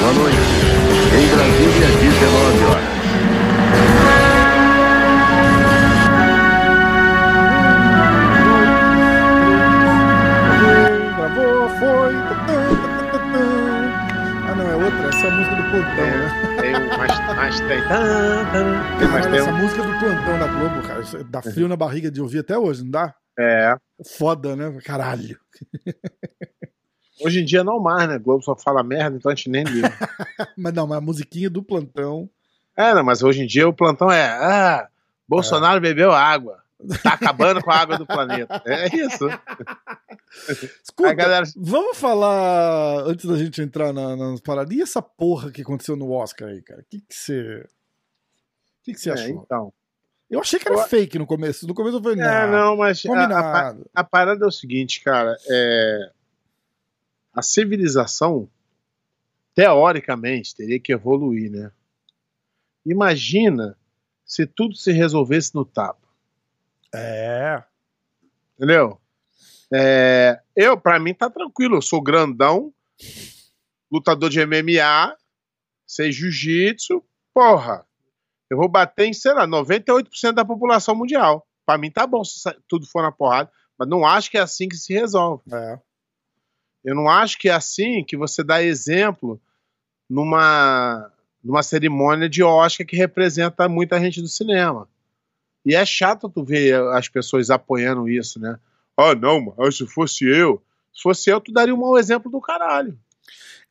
Boa noite. Em Brasília, 19 horas. Foi. Ah, não, é outra. Essa é a música do plantão, né? Tem tem mais Cara, tem essa música do plantão da Globo, cara, dá frio na barriga de ouvir até hoje, não dá? É. Foda, né? Caralho. Hoje em dia não mais, né? Globo só fala merda, então a gente nem liga. Mas não, mas a musiquinha do plantão. é, não, mas hoje em dia o plantão é. Ah, Bolsonaro bebeu água. Tá acabando com a água do planeta. É isso. Escuta, galera- vamos falar, antes da gente entrar na, nas paradas, e essa porra que aconteceu no Oscar aí, cara? O que que você... O que que você É, achou? então. Eu achei que era Eu- fake no começo. No começo eu falei, É, não, não, mas a, a, a parada é o seguinte, cara. É, a civilização, teoricamente, teria que evoluir, né? Imagina se tudo se resolvesse no tapa. É, Entendeu? É, eu, pra mim, tá tranquilo. Eu sou grandão, lutador de MMA, sei jiu-jitsu. Porra, eu vou bater em, sei lá, 98% da população mundial. Pra mim tá bom se tudo for na porrada. Mas não acho que é assim que se resolve. é. Eu não acho que é assim que você dá exemplo numa, numa cerimônia de Oscar que representa muita gente do cinema. E é chato tu ver as pessoas apoiando isso, né? Ah, não, mas se fosse eu. Se fosse eu, tu daria um mau exemplo do caralho.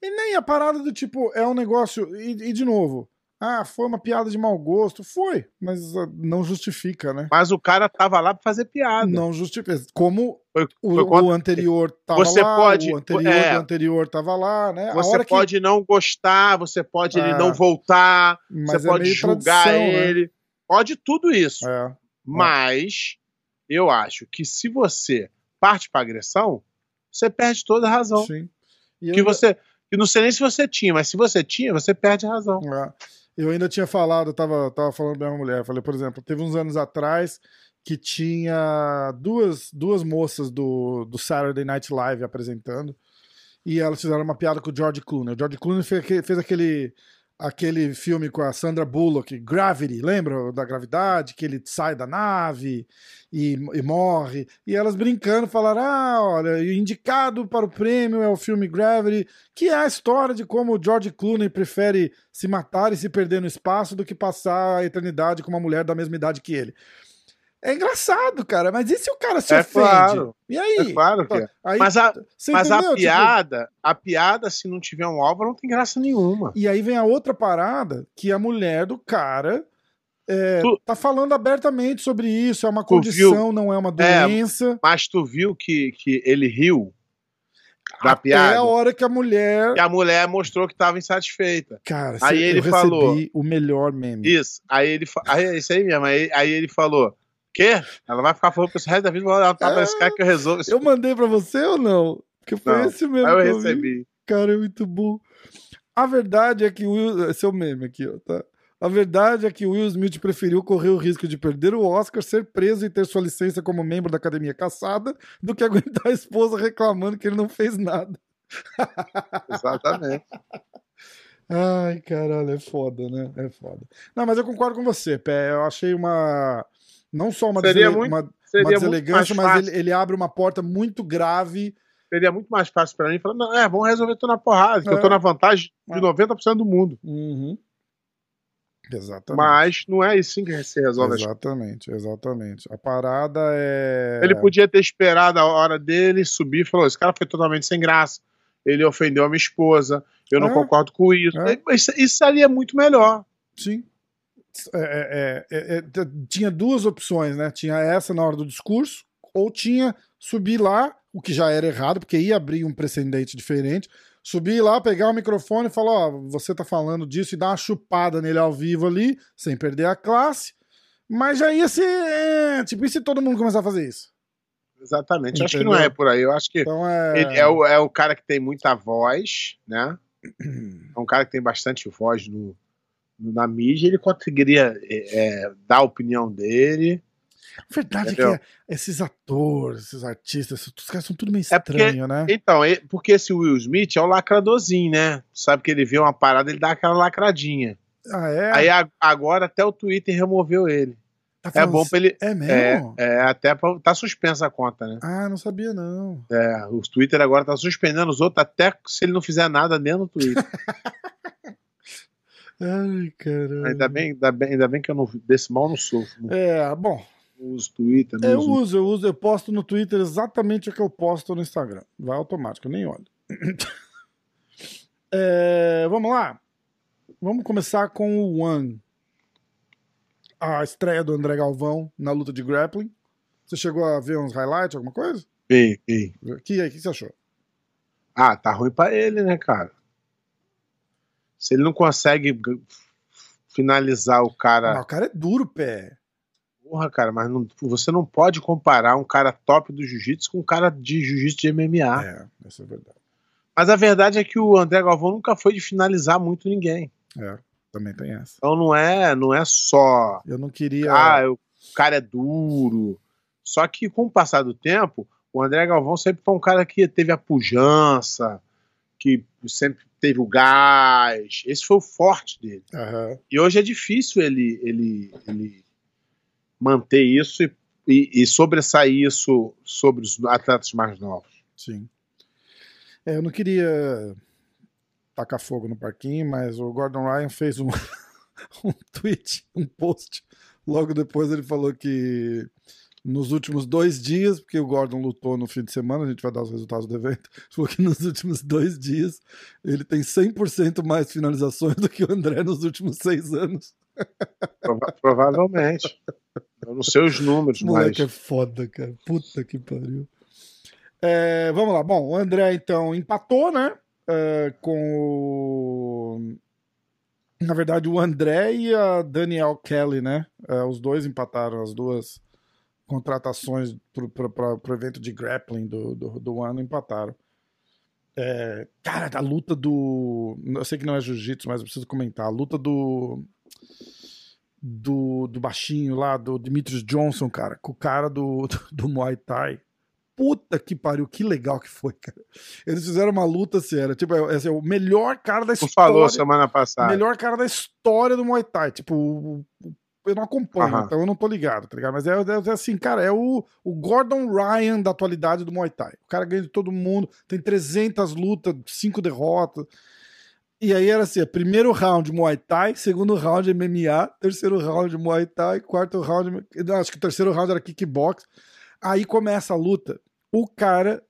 E nem a parada do tipo, é um negócio. E, e de novo, ah, foi uma piada de mau gosto. Foi, mas ah, não justifica, né? Mas o cara tava lá pra fazer piada. Não justifica. Como Foi- o, foi quando- o anterior tava Você lá, pode- o anterior é. do anterior tava lá, né? Você hora que- pode não gostar, você pode ele É. não voltar, mas você é pode julgar tradição, né? ele. Pode tudo isso. É. Mas eu acho que se você parte para agressão, você perde toda a razão. Sim. E Que eu, você, eu não sei nem se você tinha, mas se você tinha, você perde a razão. É. Eu ainda tinha falado, eu tava, tava falando pra minha mulher, falei, por exemplo, teve uns anos atrás que tinha duas, duas moças do, do Saturday Night Live apresentando, e elas fizeram uma piada com o George Clooney. O George Clooney fez, fez aquele, aquele filme com a Sandra Bullock, Gravity, lembra da gravidade? Que ele sai da nave e, e morre. E elas brincando falaram: ah, olha, indicado para o prêmio é o filme Gravity, que é a história de como o George Clooney prefere se matar e se perder no espaço do que passar a eternidade com uma mulher da mesma idade que ele. É engraçado, cara, mas e se o cara se É ofende? claro. E aí? É claro que é. Aí, Mas a, mas a? Tipo, piada, a piada, se não tiver um alvo, não tem graça nenhuma. E aí vem a outra parada, que a mulher do cara é, Tu- tá falando abertamente sobre isso, é uma condição, não é uma É, doença. Mas tu viu que, que ele riu da até piada? a hora que a mulher. E a mulher mostrou que estava insatisfeita. Cara, Aí ele eu falou- o melhor meme. Isso. Aí ele aí, é isso aí mesmo. Aí, aí ele falou: Quê? Ela vai ficar falando pro resto da vida, ela tá pra esse cara que eu resolvo. Eu mandei pra você ou não? Porque foi Não. esse mesmo. Aí eu que vi. recebi. Cara, é muito bom. A verdade é que o Will. Esse é o meme aqui, ó, tá? A verdade é que o Will Smith preferiu correr o risco de perder o Oscar, ser preso e ter sua licença como membro da academia caçada, do que aguentar a esposa reclamando que ele não fez nada. Exatamente. Ai, caralho, é foda, né? É foda. Não, mas eu concordo com você, Pé. Eu achei uma. Não só uma, Seria desele- muito- uma, uma deselegância, mas ele, ele abre uma porta muito grave. Seria muito mais fácil pra mim falar: Não, é, vamos resolver tudo na porrada, que É. eu tô na vantagem de É. 90% do mundo. Uhum. Exatamente. Mas não é assim que se resolve Exatamente, exatamente. A parada é. Ele podia ter esperado a hora dele subir e falou: esse cara foi totalmente sem graça. Ele ofendeu a minha esposa. Eu não É. concordo com isso. É. Isso, isso seria muito melhor. Sim. É, é, é, é, t- tinha duas opções, né? Tinha essa na hora do discurso, ou tinha subir lá, o que já era errado, porque ia abrir um precedente diferente. Subir lá, pegar o microfone e falar: Ó, você tá falando disso e dar uma chupada nele ao vivo ali, sem perder a classe. Mas já ia ser. é, tipo, e se todo mundo começar a fazer isso? Exatamente. Acho que não é por aí. Eu acho que Então é. ele é o, é o cara que tem muita voz, né? É um cara que tem bastante voz no- na mídia. Ele conseguiria é, é, dar a opinião dele. A verdade é que é- esses atores, esses artistas, os caras são tudo meio É porque- estranho, né? Então, porque esse Will Smith é o lacradorzinho, né? Sabe que ele vê uma parada, ele dá aquela lacradinha. Ah, é? Aí a- agora até o Twitter removeu ele. Tá É bom pra ele. É É, mesmo? é até pra, tá suspensa a conta, né? Ah, não sabia não. É, o Twitter agora tá suspendendo os outros até se ele não fizer nada dentro do Twitter. Ai, caramba. ainda, bem, ainda, bem, ainda bem que eu não, desse mal eu não sofro. Não É, bom, uso Twitter, não eu uso. uso, eu uso, eu posto no Twitter exatamente o que eu posto no Instagram. Vai automático, eu nem olho. É, vamos lá. Vamos começar com o One. A estreia do André Galvão na luta de grappling. Você chegou a ver uns highlights, alguma coisa? Ei, ei. Que aí, o que você achou? Ah, tá ruim pra ele, né, cara? Se ele não consegue finalizar o cara. Ah, o cara é duro, pé. Porra, cara, mas não- você não pode comparar um cara top do jiu-jitsu com um cara de jiu-jitsu de MMA. É, isso é verdade. Mas a verdade é que o André Galvão nunca foi de finalizar muito ninguém. É, também tem essa. Então não é, não é só, Eu não queria. ah, o cara é duro. Só que com o passar do tempo, o André Galvão sempre foi um cara que teve a pujança, que sempre teve o gás. Esse foi o forte dele. Aham. E hoje é difícil ele, ele, ele manter isso e, e, e sobressair isso sobre os atletas mais novos. Sim. É, eu não queria tacar fogo no parquinho, mas o Gordon Ryan fez um, um tweet, um post. Logo depois ele falou que nos últimos dois dias, porque o Gordon lutou no fim de semana, a gente vai dar os resultados do evento, falou que nos últimos dois dias ele tem 100% mais finalizações do que o André nos últimos seis anos. Prova- provavelmente. Eu não sei os números, Esse mas. moleque é foda, cara. Puta que pariu. É, vamos lá. Bom, o André, então, empatou, né? É, com o. Na verdade, o André e a Daniel Kelly, né? É, os dois empataram as duas contratações para o evento de grappling do, do, do ano, empataram. É, cara, a luta do. Eu sei que não é jiu-jitsu, mas eu preciso comentar. A luta do. Do, do baixinho lá, do Demetrius Johnson, cara, com o cara do, do, do Muay Thai. Puta que pariu, que legal que foi, cara. Eles fizeram uma luta séria. Tipo, é, é o melhor cara da Tu história. falou semana passada. melhor cara da história do Muay Thai. Tipo, o- o- eu não acompanho, Aham. então eu não tô ligado, tá ligado? Mas é, é- é assim, cara, é o, o Gordon Ryan da atualidade do Muay Thai. O cara ganha de todo mundo, tem 300 lutas, 5 derrotas. E aí era assim, é primeiro round Muay Thai, segundo round MMA, terceiro round Muay Thai, quarto round, não, acho que o terceiro round era kickbox. Aí começa a luta, o cara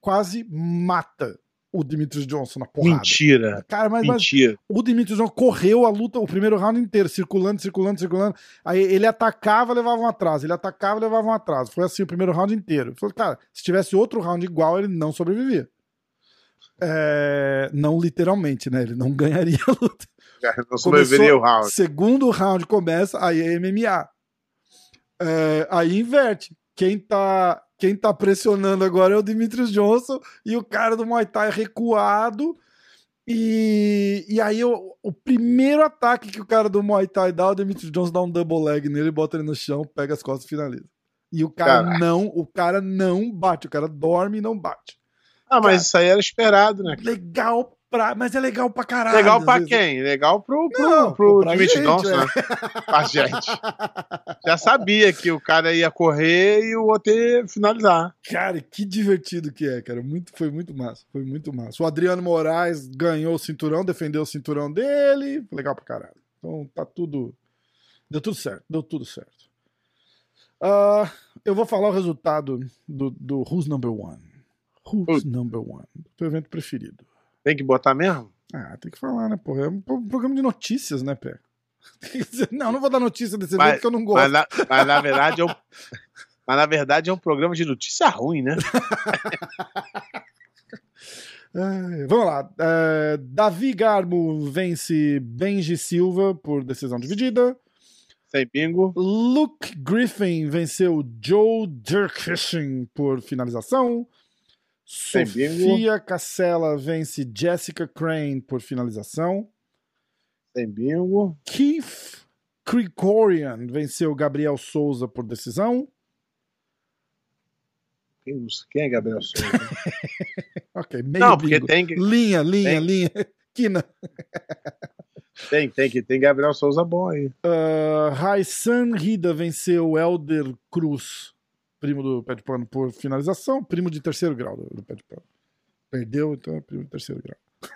quase mata o Demetrius Johnson na porrada. Mentira. Cara, mas, mas Mentira. o Demetrius Johnson correu a luta o primeiro round inteiro, circulando, circulando, circulando. Aí ele atacava, levava um atraso. Ele atacava, levava um atraso. Foi assim o primeiro round inteiro. Falei, cara, se tivesse outro round igual, ele não sobrevivia. É, não literalmente, né? Ele não ganharia a luta. Não sobreviveria o round. Segundo round começa, aí é MMA. É, aí inverte. Quem tá, quem tá pressionando agora é o Demetrius Johnson e o cara do Muay Thai recuado. E, e aí o, o primeiro ataque que o cara do Muay Thai dá, o Demetrius Johnson dá um double leg nele, bota ele no chão, pega as costas e finaliza. E o cara Caraca. não, o cara não bate, o cara dorme e não bate. Ah, mas isso aí era esperado, né? Legal pra, mas é legal pra caralho. Legal pra quem? Legal pro, pro, Não, pro Demetrius gente, Johnson, é. né? Pra gente. Já sabia que o cara ia correr e o outro ia finalizar. Cara, que divertido que é, cara. Muito, foi muito massa. Foi muito massa. O Adriano Moraes ganhou o cinturão, defendeu o cinturão dele. Legal pra caralho. Então tá tudo. Deu tudo certo. Deu tudo certo. Ah, eu vou falar o resultado do, do Who's Number One. Who's Number One? Teu evento preferido. Tem que botar mesmo? Ah, tem que falar, né, porra? É um pro- programa de notícias, né, Pé? Não, não vou dar notícia desse evento Mas- que eu não gosto. Mas na, mas na verdade é um. Mas na verdade é um programa de notícia ruim, né? É, vamos lá. É, Davi Garbo vence Benji Silva por decisão dividida. Sem bingo. Luke Griffin venceu Joe Dirkfishing por finalização. Sofia Cassella vence Jessica Crane por finalização. Sem bingo. Keith Krikorian venceu Gabriel Souza por decisão. Quem, quem é Gabriel Souza? Ok, meio Não, porque bingo. tem que. Linha, linha, tem- linha. Quina. Tem, tem que tem Gabriel Souza bom aí. Uh, Raissan Rida venceu Elder Cruz, primo do pé de pano, por finalização. Primo de terceiro grau do, do pé de pano. Perdeu, então é primo de terceiro grau.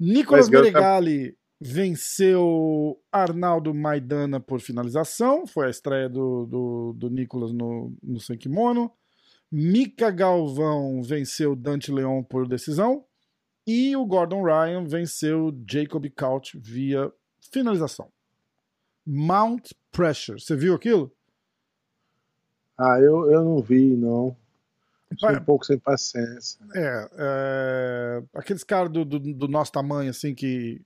Nicolas Meregali venceu Arnaldo Maidana por finalização. Foi a estreia do, do, do Nicolas no, no sem kimono. Mika Galvão venceu Dante Leon por decisão. E o Gordon Ryan venceu Jacob Couch via finalização. Mount Pressure. Você viu aquilo? Ah, eu, eu não vi, não. Vai. um pouco sem paciência. É, é, aqueles caras do, do, do nosso tamanho, assim, que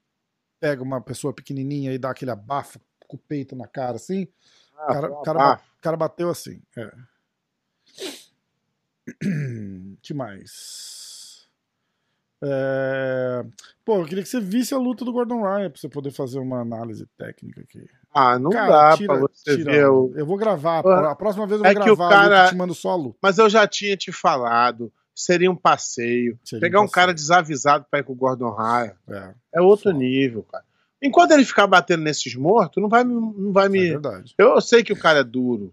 pega uma pessoa pequenininha e dá aquele abafo com o peito na cara, assim. Ah, O cara, cara, cara bateu assim. É. que mais? É, Pô, eu queria que você visse a luta do Gordon Ryan pra você poder fazer uma análise técnica aqui. Ah, não Cara, dá tira- pra você tira- ver o. Eu vou gravar. Ah, A próxima vez eu vou é que gravar o cara- te mando só a luta. Mas eu já tinha te falado. Seria um passeio. Seria Pegar um passeio. cara desavisado pra ir com o Gordon Ryan. É, É outro Foda. nível, cara. Enquanto ele ficar batendo nesses mortos, não vai, me- não vai é me. verdade. Eu sei que o cara é duro.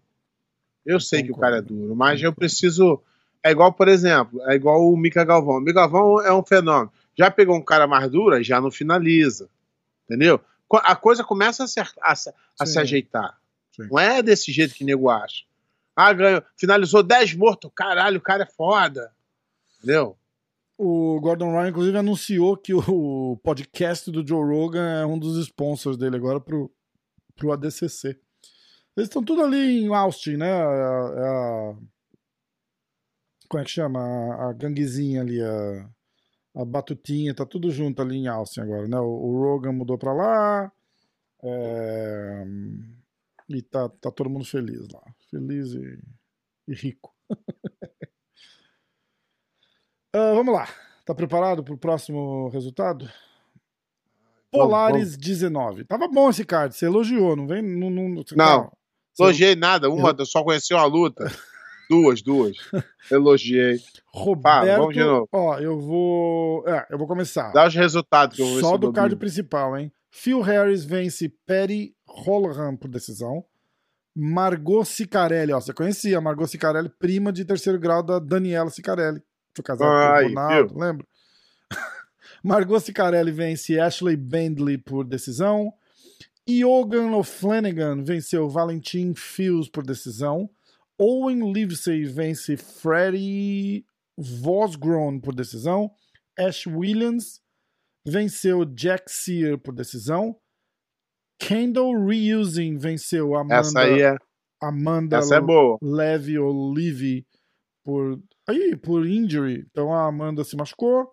Eu sei que o cara é duro, mas eu preciso. É igual, por exemplo, é igual o Mica Galvão. O Mica Galvão é um fenômeno. Já pegou um cara mais duro, já não finaliza. Entendeu? A coisa começa a, se, a a se ajeitar. Sim. Não é desse jeito que nego acha. Ah, ganhou. Finalizou 10 mortos. Caralho, o cara é foda. Entendeu? O Gordon Ryan, inclusive, anunciou que o podcast do Joe Rogan é um dos sponsors dele agora pro, pro ADCC. Eles estão tudo ali em Austin, né? A- a- como é que chama? A, a ganguezinha ali, a, a batutinha, tá tudo junto ali em Austin agora, né? O, o Rogan mudou pra lá. é, e tá, tá todo mundo feliz lá. Feliz e, e rico. Ah, vamos lá. Tá preparado pro próximo resultado? Polaris 19. Tava bom esse card, você elogiou, não vem? Não. Não. Não. Você- Elogiei nada. Uma, eu só conheci uma luta. duas, duas. Elogiei. Roberto. vamos de novo. Ó, eu vou. É, eu vou começar. Dá os resultados que eu vou Só do card principal, hein? Phil Harris vence Perry Holham por decisão. Margot Sicarelli, ó, você conhecia a Margot Sicarelli, prima de terceiro grau da Daniela Sicarelli. Foi casada com o Ronaldo, lembra? Margot Sicarelli vence Ashley Bendley por decisão. Iogan O'Flanagan venceu Valentin Fields por decisão. Owen Livesey vence Freddie Vosgrown por decisão. Ash Williams venceu Jack Sear por decisão. Kendall Reusing venceu Amanda, Essa aí é, Amanda essa é boa. Levy Olive por, aí, por injury. Então a Amanda se machucou.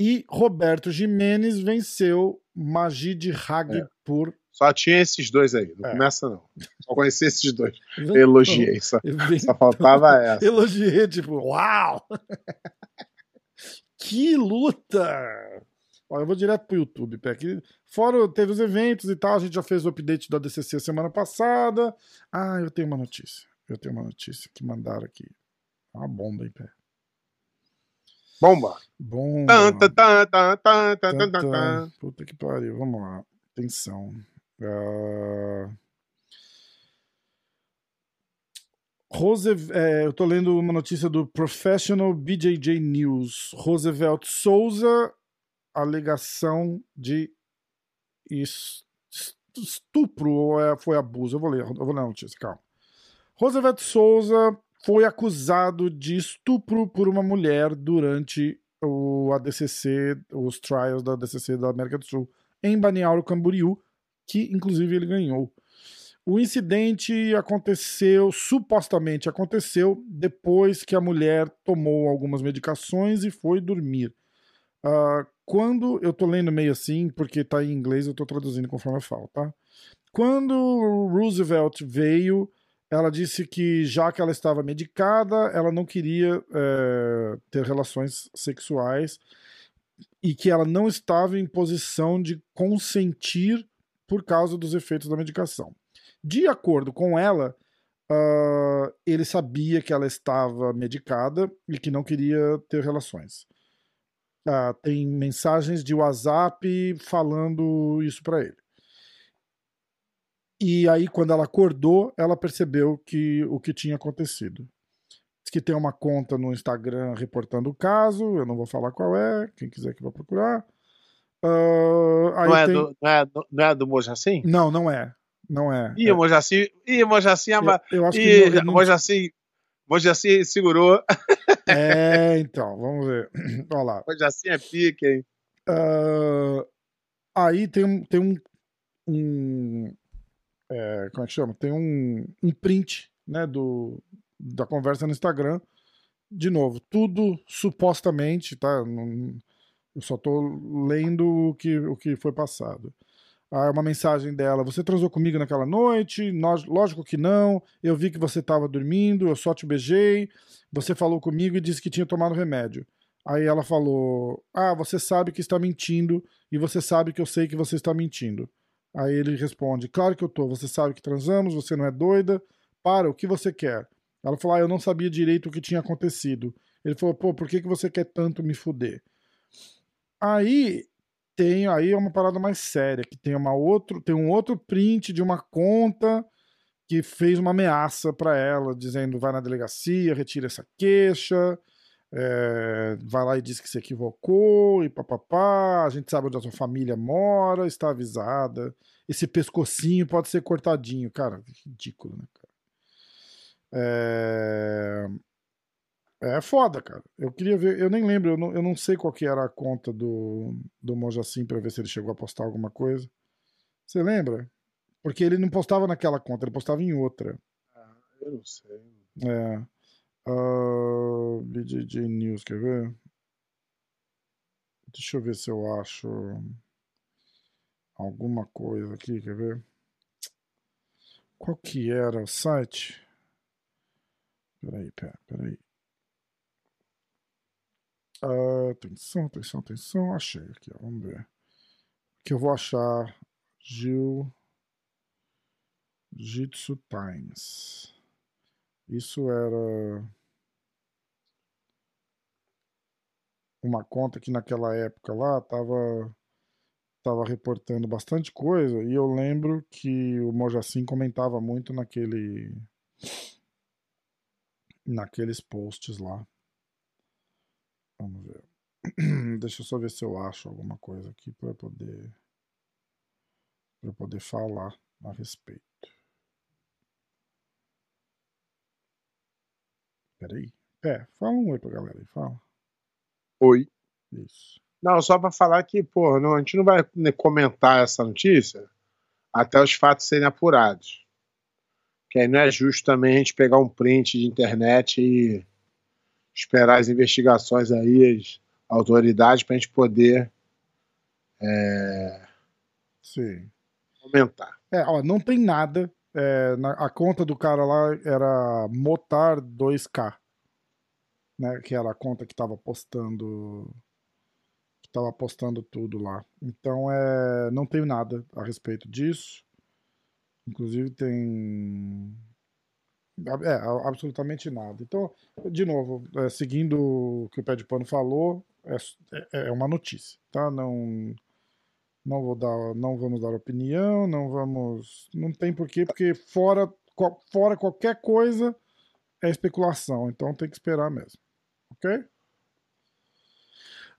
E Roberto Jimenez venceu Magid Hag É. por. Só tinha esses dois aí. Não É. começa, não. Só conheci esses dois. Elogiei. Só, só faltava essa. Elogiei, tipo, uau! que luta! Ó, eu vou direto pro YouTube, Pé. Fora, teve os eventos e tal, a gente já fez o update do ADCC semana passada. Ah, eu tenho uma notícia. Eu tenho uma notícia que mandaram aqui. Uma bomba, hein, Pé. Bomba. Bomba. Tan, tan. tan. Puta que pariu, vamos lá. Atenção. Ah, Rose, é, eu tô lendo uma notícia do Professional BJJ News. Roosevelt Souza, alegação de es- estupro ou é- foi abuso. Eu vou ler, eu vou ler a notícia, calma. Roosevelt Souza foi acusado de estupro por uma mulher durante o ADCC, os trials da ADCC da América do Sul, em Baniauro Camboriú, que inclusive ele ganhou. O incidente aconteceu, supostamente aconteceu, depois que a mulher tomou algumas medicações e foi dormir. Ah, quando eu tô lendo meio assim, porque tá em inglês, eu tô traduzindo conforme eu falo, tá? Quando Roosevelt veio, ela disse que já que ela estava medicada, ela não queria eh, ter relações sexuais e que ela não estava em posição de consentir por causa dos efeitos da medicação. De acordo com ela, uh, ele sabia que ela estava medicada e que não queria ter relações. Uh, tem mensagens de WhatsApp falando isso para ele. E aí, quando ela acordou, ela percebeu que o que tinha acontecido. Diz que tem uma conta no Instagram reportando o caso, eu não vou falar qual é, quem quiser que vá procurar. Uh, não, é tem... do, não, é não é do Mojacim? Não, não é. Não é. Ih, é. o Mojacim. Ih, Mojacim. Eu, eu acho que. Não... Mojacim. Mojacim segurou. É, então, vamos ver. Olha lá. Mojacim é pique, hein? Uh, aí tem um. Tem um, um é, como é que chama? Tem um, um print né, do, da conversa no Instagram. De novo, tudo supostamente, tá? Não, só tô lendo o que, o que foi passado. Ah, uma mensagem dela: Você transou comigo naquela noite? Nós, lógico que não. Eu vi que você estava dormindo, eu só te beijei. Você falou comigo e disse que tinha tomado remédio. Aí ela falou: Ah, você sabe que está mentindo e você sabe que eu sei que você está mentindo. Aí ele responde: Claro que eu tô. Você sabe que transamos, você não é doida. Para, o que você quer? Ela falou: Ah, eu não sabia direito o que tinha acontecido. Ele falou: Pô, por que, que você quer tanto me fuder? Aí tem aí é uma parada mais séria, que tem uma outro, tem um outro print de uma conta que fez uma ameaça para ela, dizendo vai na delegacia, retira essa queixa, é, vai lá e diz que se equivocou e papapá, a gente sabe onde a sua família mora, está avisada. Esse pescocinho pode ser cortadinho, cara, ridículo, né, cara? É... É foda, cara. Eu queria ver, eu nem lembro, eu não, eu não sei qual que era a conta do, do Mojacim pra ver se ele chegou a postar alguma coisa. Você lembra? Porque ele não postava naquela conta, ele postava em outra. Ah, eu não sei. É. Uh, ah, BJJ News, quer ver? Deixa eu ver se eu acho alguma coisa aqui, quer ver? Qual que era o site? Peraí, peraí, peraí. Atenção, atenção, atenção. Achei aqui, ó, vamos ver. Que eu vou achar Gil Jitsu Times. Isso era uma conta que naquela época lá tava tava reportando bastante coisa e eu lembro que o Mojacin comentava muito naquele naqueles posts lá. Vamos ver. Deixa eu só ver se eu acho alguma coisa aqui para poder para poder falar a respeito. Peraí. É, fala um oi pra galera aí, fala. Oi. Isso. Não, só para falar que, pô, não, a gente não vai comentar essa notícia até os fatos serem apurados. Que aí não é justo também a gente pegar um print de internet e esperar as investigações aí, as autoridades, para a gente poder é, Sim. comentar. É, ó, não tem nada. É, na, a conta do cara lá era Motar 2K. Né, que era a conta que estava postando que estava postando tudo lá. Então é, não tem nada a respeito disso. Inclusive tem é, absolutamente nada. Então, de novo, é, seguindo o que o Pé de Pano falou, é, é, é uma notícia, tá? Não, não vou dar, não vamos dar opinião, não vamos, não tem porquê, porque fora, fora qualquer coisa é especulação, então tem que esperar mesmo, ok?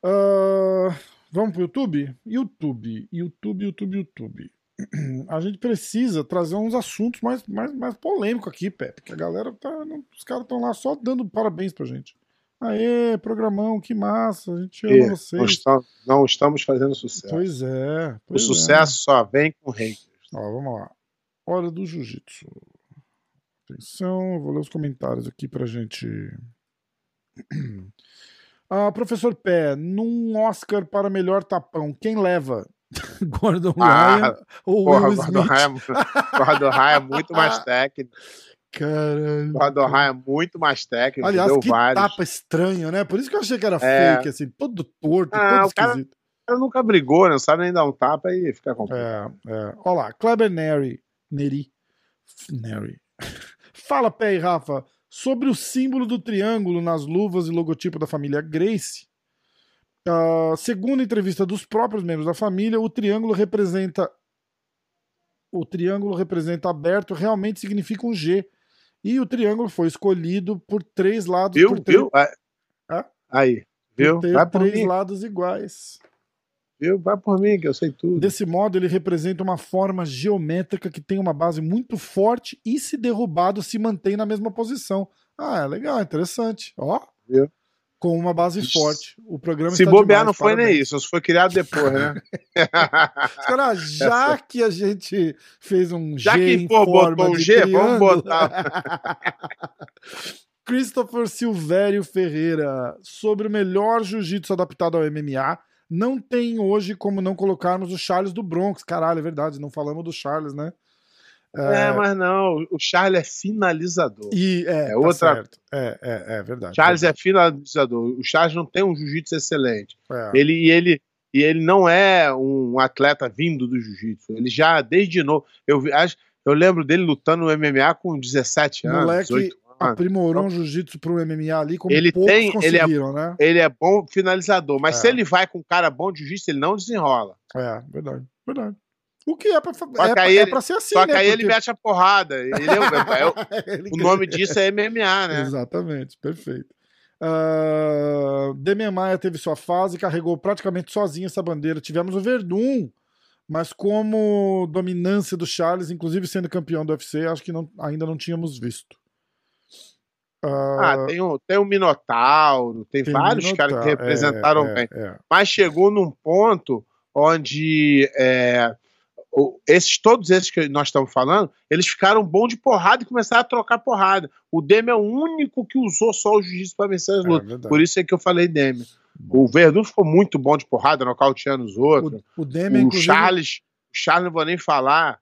Uh, vamos pro YouTube? YouTube, YouTube, YouTube, YouTube a gente precisa trazer uns assuntos mais, mais, mais polêmicos aqui, Pepe. Porque a galera tá. Os caras estão lá só dando parabéns pra gente. Aê, programão, que massa, a gente ama e, vocês. Não estamos, não estamos, fazendo sucesso. Pois é. Pois o sucesso é. só vem com haters. Ó, vamos lá. Hora do jiu-jitsu. Atenção, eu vou ler os comentários aqui pra gente. Ah, professor Pé, num Oscar para melhor tapão, quem leva? Gordon ah, Ryan ou porra, Will Gordon Smith? Ryan, é Gordon Ryan é muito mais técnico. Caralho. Gordon Ryan é muito mais técnico. Aliás, que vários. tapa estranho, né? Por isso que eu achei que era é. fake, assim, todo torto, ah, todo esquisito. Cara, cara nunca brigou, né? Não sabe nem dar um tapa e fica complicado. É, é. Olha lá, Kleber Neri. Neri. Neri. Fala, Pé e Rafa, sobre o símbolo do triângulo nas luvas e logotipo da família Grace. Uh, segundo a entrevista dos próprios membros da família, o triângulo representa o triângulo representa aberto realmente significa um G. E o triângulo foi escolhido por três lados. Viu? por três... Viu? Ah, Aí, viu? Vai por três mim. lados iguais. Viu? Vai por mim, que eu sei tudo. Desse modo, ele representa uma forma geométrica que tem uma base muito forte e, se derrubado, se mantém na mesma posição. Ah, é legal, interessante. Ó, Viu? Com uma base forte. O programa Se bobear, demais, não foi nem parabéns. isso. Isso foi criado depois, né? Cara, já que a gente fez um Já G que, em pô, forma botou um G, vamos botar. Christopher Silvério Ferreira, sobre o melhor jiu-jitsu adaptado ao MMA, não tem hoje como não colocarmos o Charles do Bronx. Caralho, é verdade, não falamos do Charles, né? É, mas não. O Charles é finalizador. E é, É tá outra-. É, é, é verdade. Charles é finalizador. O Charles não tem um jiu-jitsu excelente. é. Ele, e, ele, e ele não é um atleta vindo do jiu-jitsu. Ele já, desde novo. Eu, eu lembro dele lutando no MMA com 17 anos. Moleque 18 anos. aprimorou um jiu-jitsu pro MMA ali, como Ele poucos tem- ele é- né? Ele é bom finalizador, mas É. se ele vai com um cara bom de jiu-jitsu, ele não desenrola. É, verdade, verdade. O que é pra, é, pra- é ele- pra ser assim, Só né? que aí ele Porque- mete a porrada. Ele é o- é o- Ele nome disso é MMA, né? Exatamente, perfeito. Uh, Demian Maia teve sua fase carregou praticamente sozinho essa bandeira. Tivemos o Verdun, mas como dominância do Charles, inclusive sendo campeão do UFC, acho que não- ainda não tínhamos visto. Uh, Ah, tem o, tem o Minotauro, tem, tem vários Minotauro, caras que representaram é, bem. é, é. Mas chegou num ponto onde é, esses, todos esses que nós estamos falando, eles ficaram bons de porrada e começaram a trocar porrada. O Demi é o único que usou só o jiu-jitsu para vencer as É lutas. verdade. Por isso é que eu falei Demi. O Verdun ficou muito bom de porrada, nocauteando os outros. O, o Demian, O, inclusive, Charles, o Charles não vou nem falar.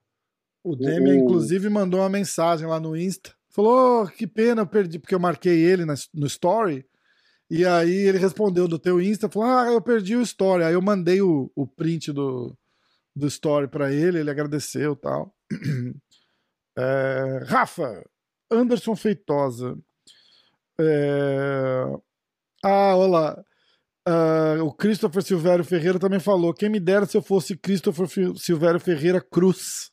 o Demian, o- inclusive, mandou uma mensagem lá no Insta. Falou: "Oh, que pena, eu perdi, porque eu marquei ele na- no story. E aí ele respondeu do teu Insta, falou: Ah, eu perdi o story. Aí eu mandei o, o print do, do story pra ele, ele agradeceu tal. É, Rafa, Anderson Feitosa. É, Ah, olha lá. Ah, o Christopher Silvério Ferreira também falou: quem me dera se eu fosse Christopher Silvério Ferreira Cruz.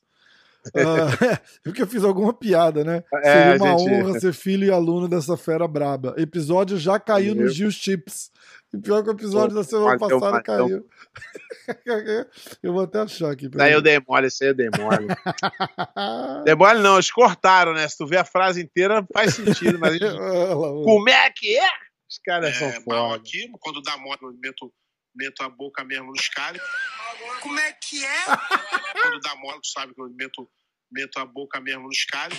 Ah, porque eu fiz alguma piada, né? É, Seria uma gente- honra ser filho e aluno dessa fera braba. Episódio já caiu Meu. nos Gil Chips. E pior que o episódio da semana mas eu- passada mas caiu. eu vou até achar aqui. Daí eu dei mole, isso aí eu dei mole. dei mole não, eles cortaram, né? Se tu vê a frase inteira, faz sentido, mas eles... como é que é? Os caras são é, mal foda. aqui, quando dá moto, eu meto, meto a boca mesmo nos caras. Como é que é? quando dá moto, tu sabe que eu meto, meto a boca mesmo nos caras.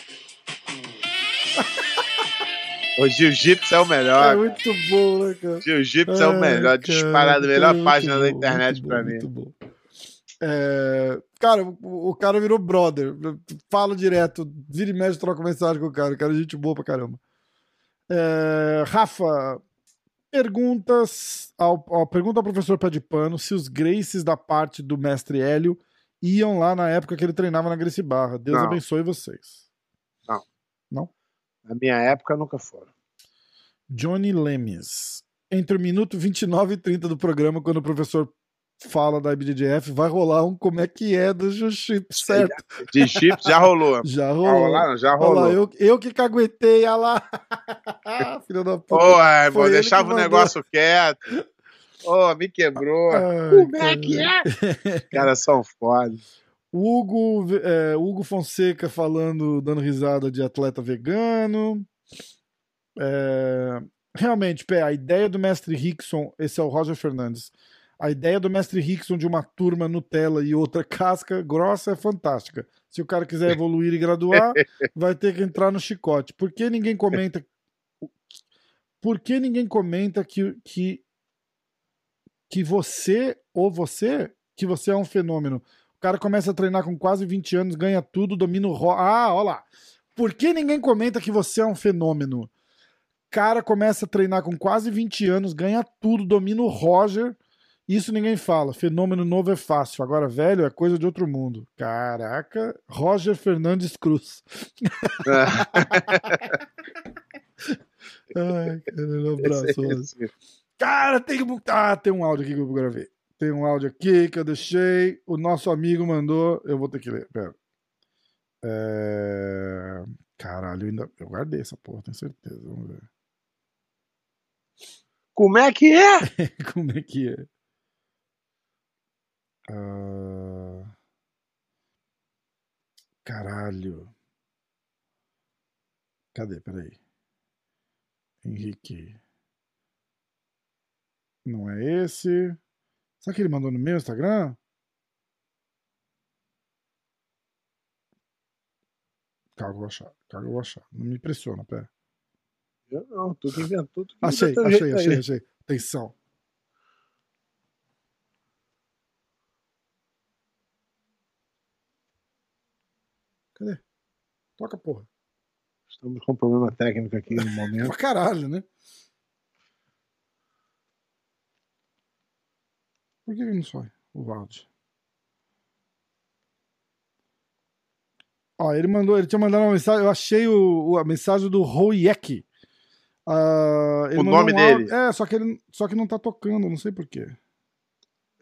O Jiu-Jitsu é o É melhor. muito bom, né, cara? Jiu-Jitsu é o Ai, melhor, cara, disparado, a melhor muito página da bom, internet muito pra bom, mim. Muito bom. É, cara, o, o cara virou brother. Falo direto, vira e mexe, troca mensagem com o cara. O cara é gente boa pra caramba. É, Rafa, perguntas ao, ao- pergunta ao professor Pé de Pano se os Graces da parte do mestre Hélio iam lá na época que ele treinava na Gracie Barra. Deus Não. abençoe vocês. Na minha época nunca foram. Johnny Lemes. Entre o minuto 29 e 30 do programa, quando o professor fala da IBJJF, vai rolar um como é que é do Jiu-Jitsu, certo? De chips já rolou. Já Já rolou. já rolou. eu, eu que caguetei, olha lá. Filha da puta. Ô, irmão, Foi ele deixava o negócio quieto. Ô, me quebrou. Ai, Como é que é? Os caras são foda. Hugo, é, Hugo Fonseca falando, dando risada de atleta vegano. É, realmente, Pé, a ideia do mestre Rickson, esse é o Roger Fernandes. A ideia do mestre Rickson de uma turma Nutella e outra casca grossa é fantástica. Se o cara quiser evoluir e graduar, vai ter que entrar no chicote. Por que ninguém comenta? Por que ninguém comenta que, que, que você, ou você, que você é um fenômeno? O cara começa a treinar com quase 20 anos, ganha tudo, domina o ro... Ah, olha lá. Por que ninguém comenta que você é um fenômeno? Cara começa a treinar com quase 20 anos, ganha tudo, domina o Roger Isso ninguém fala. Fenômeno novo é fácil. Agora, velho, é coisa de outro mundo. Caraca. Roger Fernandes Cruz. Ai, cara, um abraço. Roger. Cara, tem, ah, tem um áudio aqui que eu gravei. Tem um áudio aqui que eu deixei. O nosso amigo mandou. Eu vou ter que ler. Pera. É... Caralho, eu ainda. Eu guardei essa porra, tenho certeza. Vamos ver. Como é que é? Como é que é? Ah, Caralho. Cadê? Peraí. Henrique. Não é esse. Será que ele mandou no meu Instagram? Calma, eu vou achar. Calma, eu vou achar. Não me impressiona, pera. Eu não, tu que inventou. Tu que Achei, achei, achei, aí. achei. Atenção. Cadê? Toca, porra. Estamos com um problema técnico aqui no momento. Pra caralho, né? Por que não sai o áudio? Ó, ele mandou, ele tinha mandado uma mensagem, eu achei o, o- a mensagem do Royek. Ah, ele O nome um dele? É, só que ele só que não tá tocando, não sei porquê.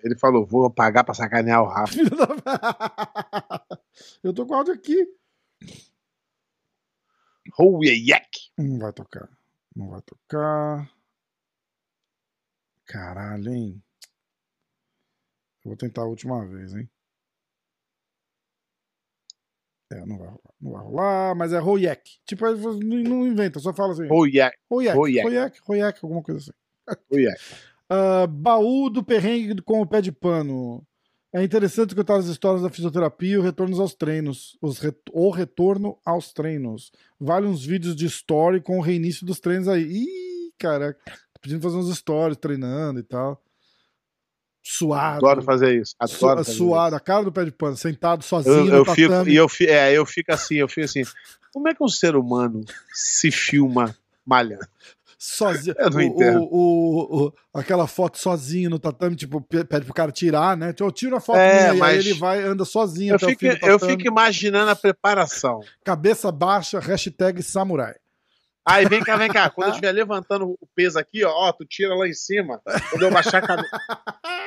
Ele falou: vou pagar pra sacanear o Rafa. Eu tô com o áudio aqui. Yak. Não vai tocar. Não vai tocar. Caralho, hein? Vou tentar a última vez, hein? É, não vai rolar. Não vai rolar, mas é Royek. Tipo, não inventa, só fala assim. Royek, Royek. Royek, Royek, alguma coisa assim. Yak. Ah, baú do perrengue com o pé de pano. É interessante escutar as histórias da fisioterapia e o retorno aos treinos. Os O retorno aos treinos. Vale uns vídeos de story com o reinício dos treinos aí. Ih, caraca. Tô pedindo fazer uns stories treinando e tal. Suado. Adoro fazer isso. Adoro Su- suado, a cara do pé de pano, sentado isso. sozinho Eu, eu fico, e eu, é, eu fico assim, eu fico assim. Como é que um ser humano se filma malhando? sozinho. Eu o, o- o- aquela foto sozinho no tatame, tipo, pe- pede pro cara tirar, né? Tipo, tira a foto É, minha, e aí mas ele vai, anda sozinho Eu fico, eu fico imaginando a preparação. Cabeça baixa, hashtag samurai. Aí vem cá, vem cá. Quando eu estiver levantando o peso aqui, ó, ó, tu tira lá em cima. Quando eu baixar a cabeça.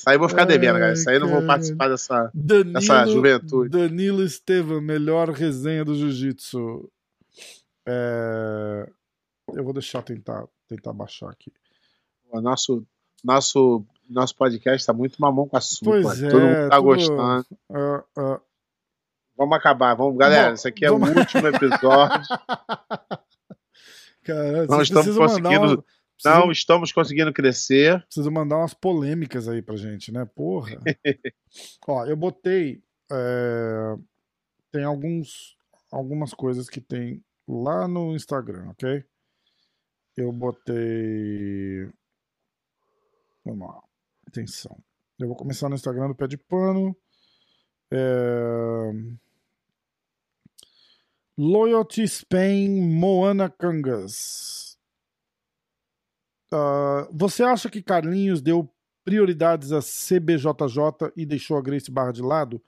Isso aí eu vou ficar devendo, cara. Isso aí eu não vou participar dessa. Danilo, Essa juventude. Danilo Estevam, melhor resenha do jiu-jitsu. É, Eu vou deixar tentar, tentar baixar aqui. O nosso, nosso, nosso podcast tá muito mamão com açúcar. Pois Todo é, mundo tá tudo- gostando. Ah, ah, Vamos acabar. Vamos, galera. Bom, Esse aqui é vamos- o último episódio. cara, Não vocês estamos conseguindo- uma- precisam- Não estamos conseguindo crescer. Precisa mandar umas polêmicas aí pra gente, né? Porra. Ó, eu botei. é, Tem alguns, algumas coisas que tem lá no Instagram, ok? Eu botei. Vamos lá. Atenção. Eu vou começar no Instagram do Pé de Pano. É... Loyalty Spain Moana Cangas. Ah, você acha que Carlinhos deu prioridades a CBJJ e deixou a Grace Barra de lado?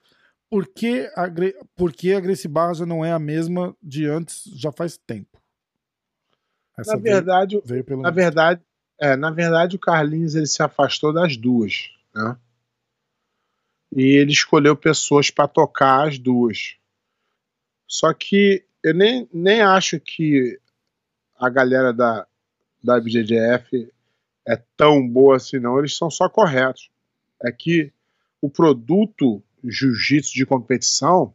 Por que a, Gre... Por que a Grace Barra já não é a mesma de antes, já faz tempo? Essa Na veio- verdade, veio, pelo na verdade, é, na verdade, o Carlinhos ele se afastou das duas, né? E ele escolheu pessoas para tocar as duas. Só que eu nem, nem acho que a galera da, da BJJF é tão boa assim, não. Eles são só corretos. É que o produto jiu-jitsu de competição